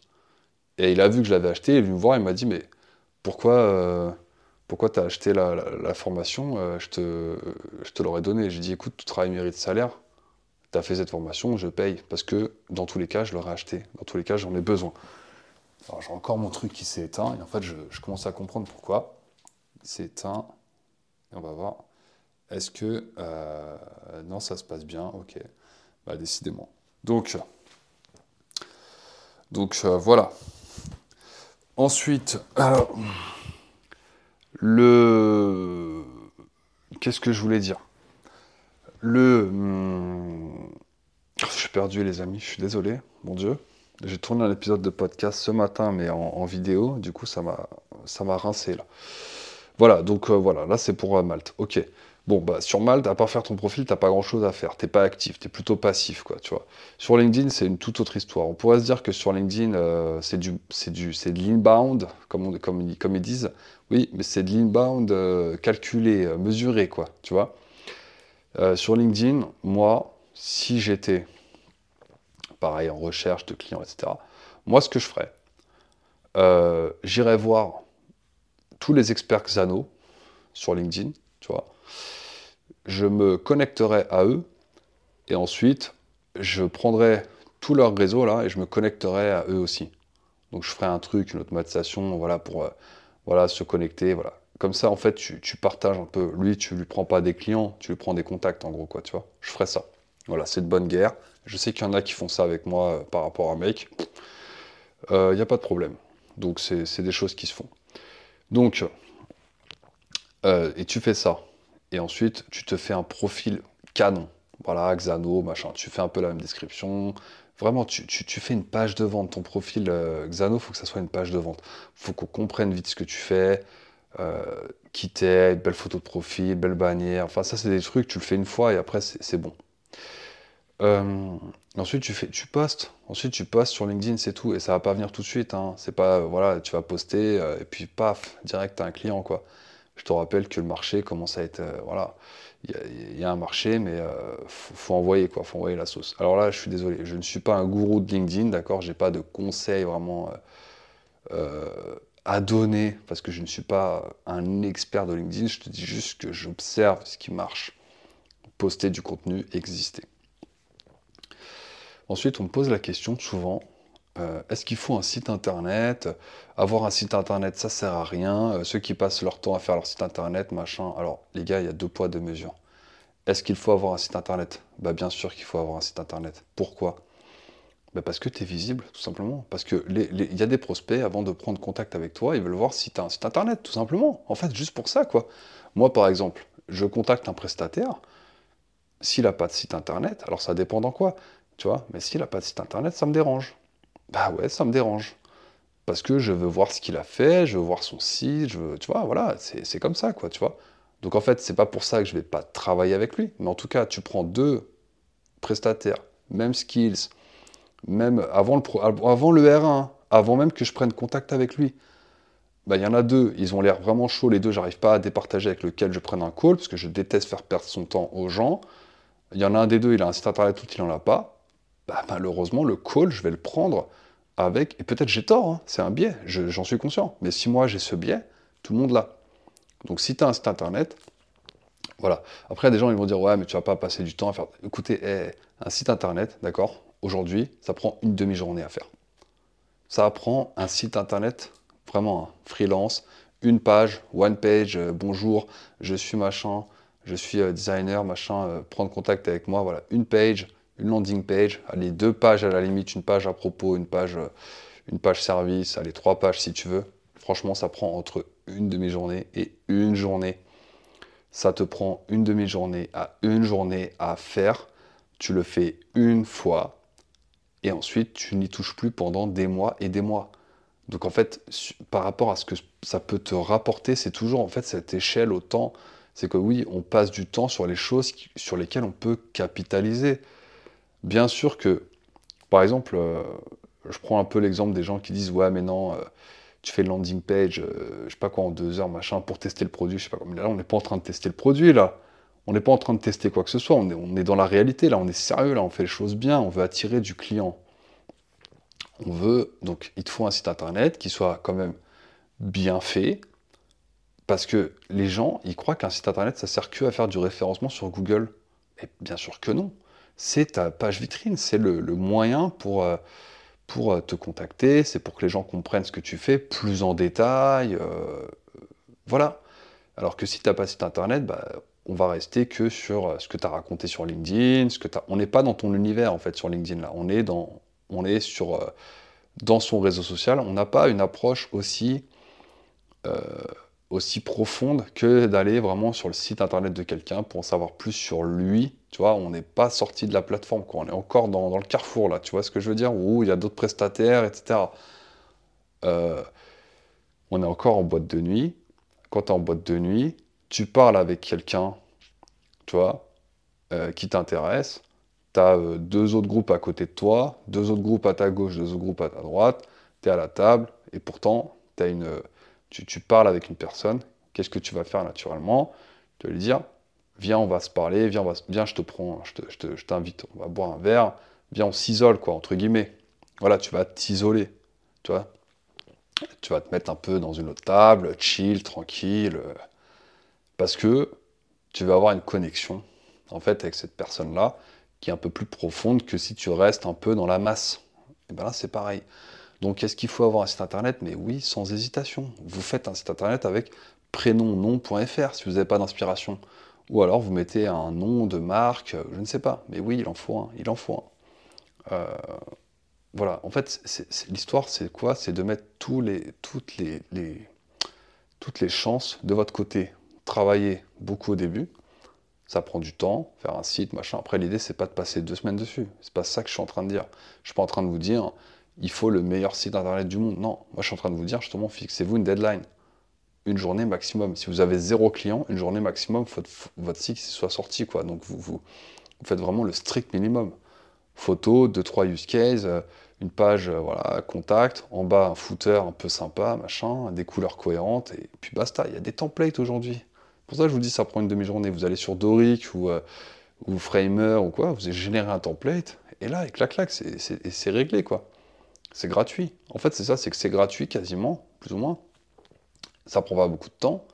Speaker 1: Et il a vu que je l'avais acheté, il est venu me voir, il m'a dit Mais pourquoi, euh, pourquoi tu as acheté la, formation euh, Je te, je te l'aurais donné. J'ai dit Écoute, tout travail mérite salaire. Tu as fait cette formation, je paye. Parce que dans tous les cas, je l'aurais acheté. Dans tous les cas, j'en ai besoin. Alors j'ai encore mon truc qui s'est éteint, et en fait, je, je commence à comprendre pourquoi. Il s'est éteint. Et on va voir. Est-ce que... Euh, non, ça se passe bien, ok. Bah, décidément. Donc, donc euh, voilà. Ensuite, le... Qu'est-ce que je voulais dire? Le... Hmm, je suis perdu les amis, je suis désolé, mon Dieu. J'ai tourné un épisode de podcast ce matin, mais en, vidéo. Du coup, ça m'a, ça m'a rincé là. Voilà, donc euh, voilà, là c'est pour Malte. Ok. Bon, bah, sur Malte, à part faire ton profil, t'as pas grand chose à faire. T'es pas actif, t'es plutôt passif, quoi, tu vois. Sur LinkedIn, c'est une toute autre histoire. On pourrait se dire que sur LinkedIn, euh, c'est du, de l'inbound, comme, comme, comme ils disent. Oui, mais c'est de l'inbound calculé, mesuré, quoi, tu sur LinkedIn, moi, si j'étais pareil en recherche de clients, etc. Moi, ce que je ferais, euh, j'irais voir tous les experts Xano sur LinkedIn, tu vois. Je me connecterai à eux et ensuite, je prendrai tout leur réseau là et je me connecterai à eux aussi. Donc, je ferai un truc, une automatisation, voilà, pour euh, se connecter, voilà. Comme ça, en fait, tu, partages un peu. Lui, tu lui prends pas des clients, tu lui prends des contacts, en gros, quoi, tu vois. Je ferai ça. Voilà, c'est de bonne guerre. Je sais qu'il y en a qui font ça avec moi euh, par rapport à un mec. Il euh, n'y a pas de problème. Donc, c'est des choses qui se font. Donc, et tu fais ça. Et ensuite, tu te fais un profil canon. Voilà, Xano, machin. Tu fais un peu la même description. Vraiment, tu, fais une page de vente. Ton profil Xano, il faut que ça soit une page de vente. Il faut qu'on comprenne vite ce que tu fais. qui t'aide, belle photo de profil, belle bannière. Enfin, ça, c'est des trucs, tu le fais une fois et après, c'est bon. Euh, ensuite, tu, fais, tu postes. Ensuite, tu postes sur LinkedIn, c'est tout. Et ça va pas venir tout de suite. Hein. C'est pas, euh, voilà, tu vas poster euh, et puis paf, direct, tu as un client, quoi. Je te rappelle que le marché commence à être, voilà, il y, a un marché, mais faut, faut, envoyer, quoi. Faut envoyer la sauce. Alors là, je suis désolé, je ne suis pas un gourou de LinkedIn, d'accord. J'ai pas de conseils vraiment à donner parce que je ne suis pas un expert de LinkedIn. Je te dis juste que j'observe ce qui marche. Poster du contenu, exister. Ensuite, on me pose la question souvent, euh, est-ce qu'il faut un site internet? Avoir un site internet, ça sert à rien. Euh, ceux qui passent leur temps à faire leur site internet, machin. Alors, les gars, il y a deux poids, deux mesures. Est-ce qu'il faut avoir un site internet? Bah bien sûr qu'il faut avoir un site internet. Pourquoi? Bah Parce que tu es visible, tout simplement. Parce qu'il y a des prospects, avant de prendre contact avec toi, ils veulent voir si tu as un site internet, tout simplement. En fait, juste pour ça, quoi. Moi, par exemple, je contacte un prestataire. S'il n'a pas de site internet, alors ça dépend dans quoi tu vois, mais s'il n'a pas de site internet, ça me dérange. Bah ouais, ça me dérange. Parce que je veux voir ce qu'il a fait, je veux voir son site, je veux, tu vois, voilà, c'est comme ça, quoi, tu vois. Donc en fait, c'est pas pour ça que je vais pas travailler avec lui, mais en tout cas, tu prends deux prestataires, même skills, même avant le, avant le R1, avant même que je prenne contact avec lui. Bah, il y en a deux, ils ont l'air vraiment chauds les deux, j'arrive pas à départager avec lequel je prenne un call, parce que je déteste faire perdre son temps aux gens. Il y en a un des deux, il a un site internet, tout il en a pas. Bah, malheureusement, le call, je vais le prendre avec, et peut-être j'ai tort, hein, c'est un biais, j'en suis conscient, mais si moi j'ai ce biais, tout le monde l'a. Donc si tu as un site internet, voilà. Après, des gens ils vont dire, ouais, mais tu vas pas passer du temps à faire. Écoutez, eh, un site internet, d'accord, aujourd'hui, ça prend une demi-journée à faire. Ça prend un site internet, vraiment, hein, freelance, une page, one page, euh, bonjour, je suis machin, je suis euh, designer, machin, euh, prendre contact avec moi, voilà, une page, une landing page, allez, deux pages à la limite, une page à propos, une page, euh, une page service, allez, trois pages si tu veux. Franchement, ça prend entre une demi-journée et une journée. Ça te prend une demi-journée à une journée à faire. Tu le fais une fois et ensuite tu n'y touches plus pendant des mois et des mois. Donc en fait, par rapport à ce que ça peut te rapporter, c'est toujours en fait cette échelle au temps. C'est que oui, on passe du temps sur les choses sur lesquelles on peut capitaliser. Bien sûr que, par exemple, euh, je prends un peu l'exemple des gens qui disent Ouais, mais non, euh, tu fais le landing page, euh, je sais pas quoi, en deux heures, machin, pour tester le produit, je sais pas quoi. Mais là, on n'est pas en train de tester le produit, là. On n'est pas en train de tester quoi que ce soit. On est, dans la réalité, là. On est sérieux, là. On fait les choses bien. On veut attirer du client. On veut. Donc, il te faut un site internet qui soit quand même bien fait. Parce que les gens, ils croient qu'un site internet, ça sert que faire du référencement sur Google. Et bien sûr que non c'est ta page vitrine, c'est le, moyen pour, euh, euh, te contacter, c'est pour que les gens comprennent ce que tu fais plus en détail. Euh, voilà. Alors que si tu n'as pas site internet, bah, on va rester que sur ce que tu as raconté sur LinkedIn, ce que on n'est pas dans ton univers en fait sur LinkedIn là, on est dans on est sur dans son réseau social, on n'a pas une approche aussi aussi profonde que d'aller vraiment sur le site internet de quelqu'un pour en savoir plus sur lui. Tu vois, on n'est pas sorti de la plateforme, quoi. on est encore dans, le carrefour là, tu vois ce que je veux dire, où il y a d'autres prestataires, etc. Euh, on est encore en boîte de nuit. Quand tu es en boîte de nuit, tu parles avec quelqu'un, tu vois, euh, qui t'intéresse. Tu as euh, deux autres groupes à côté de toi, deux autres groupes à ta gauche, deux autres groupes à ta droite. Tu es à la table et pourtant, as une, tu, parles avec une personne. Qu'est-ce que tu vas faire naturellement? Tu vas lui dire Viens, on va se parler, viens, viens je te prends, je t'invite, on va boire un verre, viens, on s'isole, quoi, entre guillemets. Voilà, tu vas t'isoler, tu vois tu vas te mettre un peu dans une autre table, chill, tranquille, euh, parce que tu vas avoir une connexion, en fait, avec cette personne-là, qui est un peu plus profonde que si tu restes un peu dans la masse. Et bien là, c'est pareil. Donc, est-ce qu'il faut avoir un site internet? Mais oui, sans hésitation. Vous faites un site internet avec prénomnom.fr si vous n'avez pas d'inspiration. Ou alors vous mettez un nom de marque, je ne sais pas. Mais oui, il en faut un. Il en faut un. Euh, voilà, en fait, l'histoire, c'est quoi? C'est de mettre toutes, les, chances de votre côté. Travailler beaucoup au début, ça prend du temps, faire un site, machin. Après, l'idée, c'est pas de passer deux semaines dessus. C'est pas ça que je suis en train de dire. Je suis pas en train de vous dire, il faut le meilleur site internet du monde. Non, moi, je suis en train de vous dire, justement, fixez-vous une deadline. Une journée maximum. Si vous avez zéro client, une journée maximum, faut que votre site soit sorti, quoi. Donc, vous, vous, faites vraiment le strict minimum photo, deux, trois use cases, euh, une page euh, voilà, contact, en bas un footer un peu sympa, machin, des couleurs cohérentes, et puis basta. Il y a des templates aujourd'hui. Pour ça, je vous dis, ça prend une demi-journée. Vous allez sur Doric ou, euh, ou Framer ou quoi, vous générez un template, et là, et clac, clac, c'est réglé, quoi. C'est gratuit. En fait, c'est ça, c'est que c'est gratuit quasiment, plus ou moins. Ça prend pas beaucoup de temps.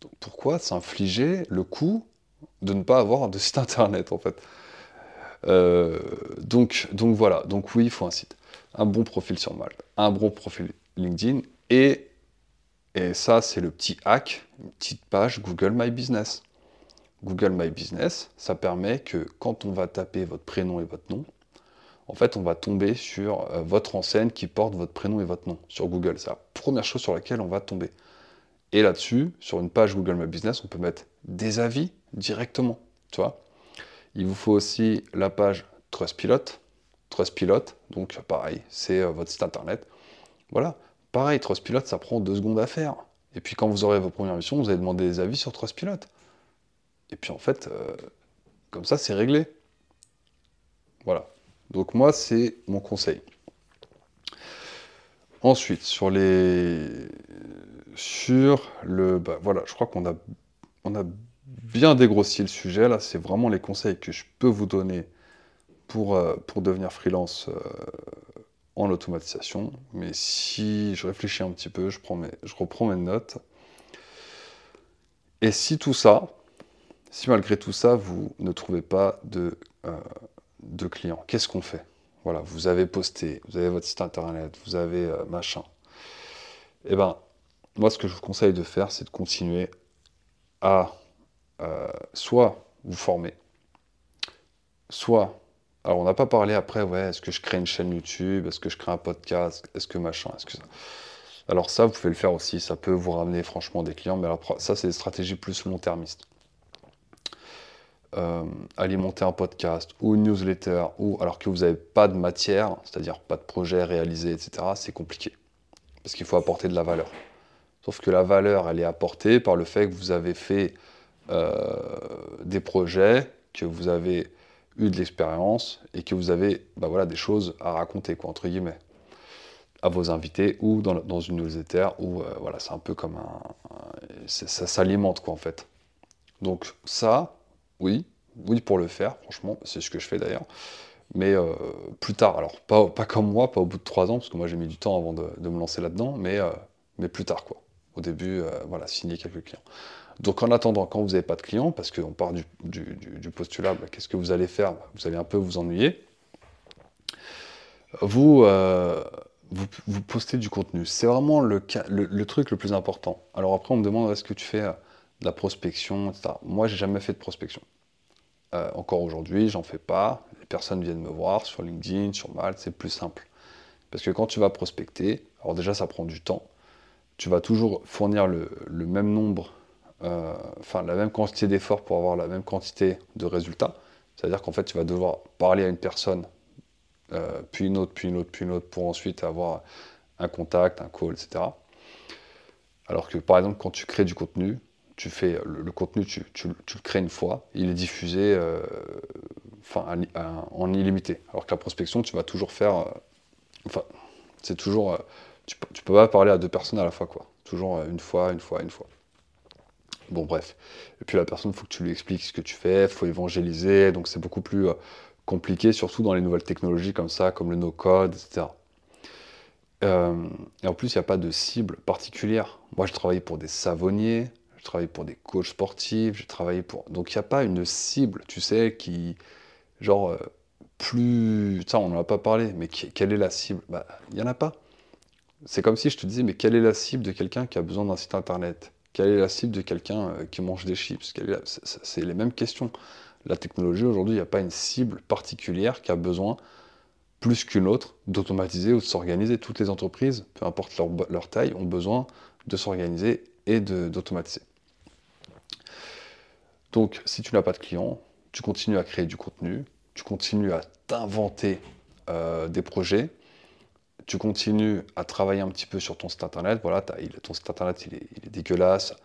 Speaker 1: Donc, pourquoi s'infliger le coût de ne pas avoir de site internet, en fait? Euh, donc, donc voilà, donc oui, il faut un site. Un bon profil sur Malte, un bon profil LinkedIn et, et ça c'est le petit hack, une petite page Google My Business. Google My Business, ça permet que quand on va taper votre prénom et votre nom, en fait, on va tomber sur euh, votre enseigne qui porte votre prénom et votre nom sur Google. C'est la première chose sur laquelle on va tomber. Et là-dessus, sur une page Google My Business, on peut mettre des avis directement. Tu vois il vous faut aussi la page Trustpilot. Trustpilot, donc pareil, c'est euh, votre site internet. Voilà, pareil, Trustpilot, ça prend deux secondes à faire. Et puis quand vous aurez vos premières missions, vous allez demander des avis sur Trustpilot. Et puis en fait, euh, comme ça, c'est réglé. Voilà. Donc moi, c'est mon conseil. Ensuite, sur les, sur le, bah, voilà, je crois qu'on a, on a bien dégrossi le sujet. Là, c'est vraiment les conseils que je peux vous donner pour, euh, pour devenir freelance euh, en automatisation. Mais si je réfléchis un petit peu, je, prends mes, je reprends mes notes. Et si tout ça, si malgré tout ça, vous ne trouvez pas de, euh, de clients, qu'est-ce qu'on fait? Voilà, vous avez posté, vous avez votre site internet, vous avez machin. Eh bien, moi, ce que je vous conseille de faire, c'est de continuer à euh, soit vous formez, soit, alors on n'a pas parlé après, ouais, est-ce que je crée une chaîne YouTube, est-ce que je crée un podcast, est-ce que machin, est-ce que ça? Alors ça, vous pouvez le faire aussi, ça peut vous ramener franchement des clients, mais alors ça, c'est des stratégies plus long-termistes. Euh, alimenter un podcast ou une newsletter, ou alors que vous n'avez pas de matière, c'est-à-dire pas de projet réalisé, etc., c'est compliqué. Parce qu'il faut apporter de la valeur. Sauf que la valeur, elle est apportée par le fait que vous avez fait euh, des projets, que vous avez eu de l'expérience et que vous avez bah voilà, des choses à raconter, entre guillemets, à vos invités ou dans, dans une newsletter, où euh, voilà, c'est un peu comme un. ça s'alimente, quoi, en fait. Donc, ça, oui, oui, pour le faire, franchement, c'est ce que je fais d'ailleurs. Mais euh, plus tard, alors pas, comme moi, pas au bout de trois ans, parce que moi j'ai mis du temps avant de, me lancer là-dedans, mais, mais plus tard, quoi. Au début, voilà, signer quelques clients. Donc en attendant, quand vous n'avez pas de clients, parce qu'on part du, postulat, bah, qu'est-ce que vous allez faire? Vous allez un peu vous ennuyer. Vous, euh, postez du contenu. C'est vraiment le, le, truc le plus important. Alors après, on me demande est-ce que tu fais euh, de la prospection, etc. Moi, j'ai jamais fait de prospection. Euh, encore aujourd'hui, j'en fais pas. Les personnes viennent me voir sur LinkedIn, sur Malte, c'est plus simple. Parce que quand tu vas prospecter, alors déjà, ça prend du temps. tu vas toujours fournir le, même nombre, euh, enfin la même quantité d'efforts pour avoir la même quantité de résultats. C'est-à-dire qu'en fait, tu vas devoir parler à une personne, euh, puis une autre, puis une autre, puis une autre, pour ensuite avoir un contact, un call, etc. Alors que par exemple, quand tu crées du contenu, tu fais le, contenu, tu, le crées une fois, il est diffusé euh, en illimité. Alors que la prospection, tu vas toujours faire. enfin, c'est toujours tu, tu peux pas parler à deux personnes à la fois, quoi. Toujours euh, une fois, une fois, une fois. Bon, bref. Et puis la personne, il faut que tu lui expliques ce que tu fais, il faut évangéliser, donc c'est beaucoup plus euh, compliqué, surtout dans les nouvelles technologies comme ça, comme le no-code, etc. Euh, et en plus, il n'y a pas de cible particulière. Moi, je travaille pour des savonniers, je travaille pour des coachs sportifs, j'ai travaillé pour... Donc, il n'y a pas une cible, tu sais, qui... Genre, plus... Ça, on n'en a pas parlé, mais quelle est la cible? Bah, il n'y en a pas. C'est comme si je te disais, mais quelle est la cible de quelqu'un qui a besoin d'un site internet? Quelle est la cible de quelqu'un euh, qui mange des chips? C'est les mêmes questions. La technologie, aujourd'hui, il n'y a pas une cible particulière qui a besoin, plus qu'une autre, d'automatiser ou de s'organiser. Toutes les entreprises, peu importe leur, taille, ont besoin de s'organiser et d'automatiser. Donc, si tu n'as pas de clients, tu continues à créer du contenu, tu continues à t'inventer euh, des projets, tu continues à travailler un petit peu sur ton site internet, voilà, ton site internet il est, dégueulasse,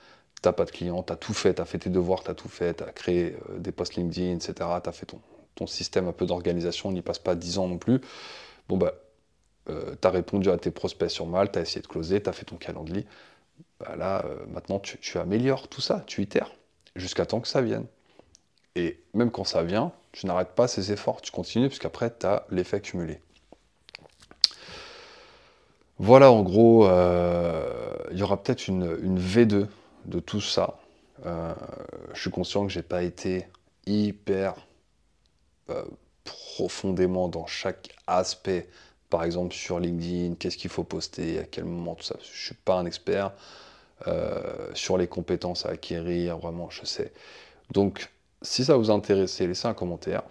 Speaker 1: tu n'as pas de clients, tu as tout fait, tu as fait tes devoirs, tu as tout fait, tu as créé euh, des posts LinkedIn, etc. Tu as fait ton, système un peu d'organisation, il n'y passe pas 10 ans non plus. Bon, bah, euh, tu as répondu à tes prospects sur Malte, tu as essayé de closer, tu as fait ton calendrier. Bah là, maintenant, tu, tu, améliores tout ça, tu itères, jusqu'à temps que ça vienne. Et même quand ça vient, tu n'arrêtes pas ces efforts, tu continues, puisqu'après, tu as l'effet cumulé. Voilà, en gros, euh, il y aura peut-être une, V2 de tout ça. Euh, je suis conscient que j'ai pas été hyper euh, profondément dans chaque aspect, par exemple sur LinkedIn, qu'est-ce qu'il faut poster, à quel moment, tout ça. Je suis pas un expert sur les compétences à acquérir, vraiment, je sais. Donc, si ça vous intéresse, laissez un commentaire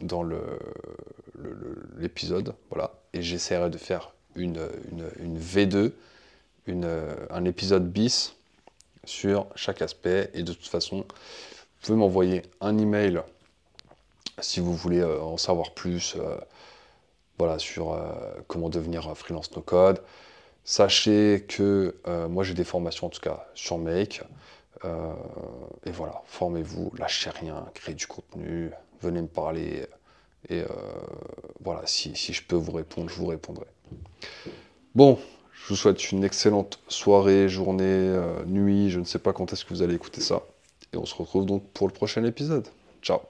Speaker 1: dans l'épisode, voilà, et j'essaierai de faire une, V2, un épisode bis sur chaque aspect. Et de toute façon, vous pouvez m'envoyer un email si vous voulez euh, en savoir plus euh, voilà, sur euh, comment devenir freelance no code. Sachez que moi j'ai des formations en tout cas sur Make. et voilà, formez-vous, lâchez rien, créez du contenu, venez me parler. Et voilà, si, si je peux vous répondre, je vous répondrai. Bon, je vous souhaite une excellente soirée, journée, euh, nuit, je ne sais pas quand est-ce que vous allez écouter ça. Et on se retrouve donc pour le prochain épisode. Ciao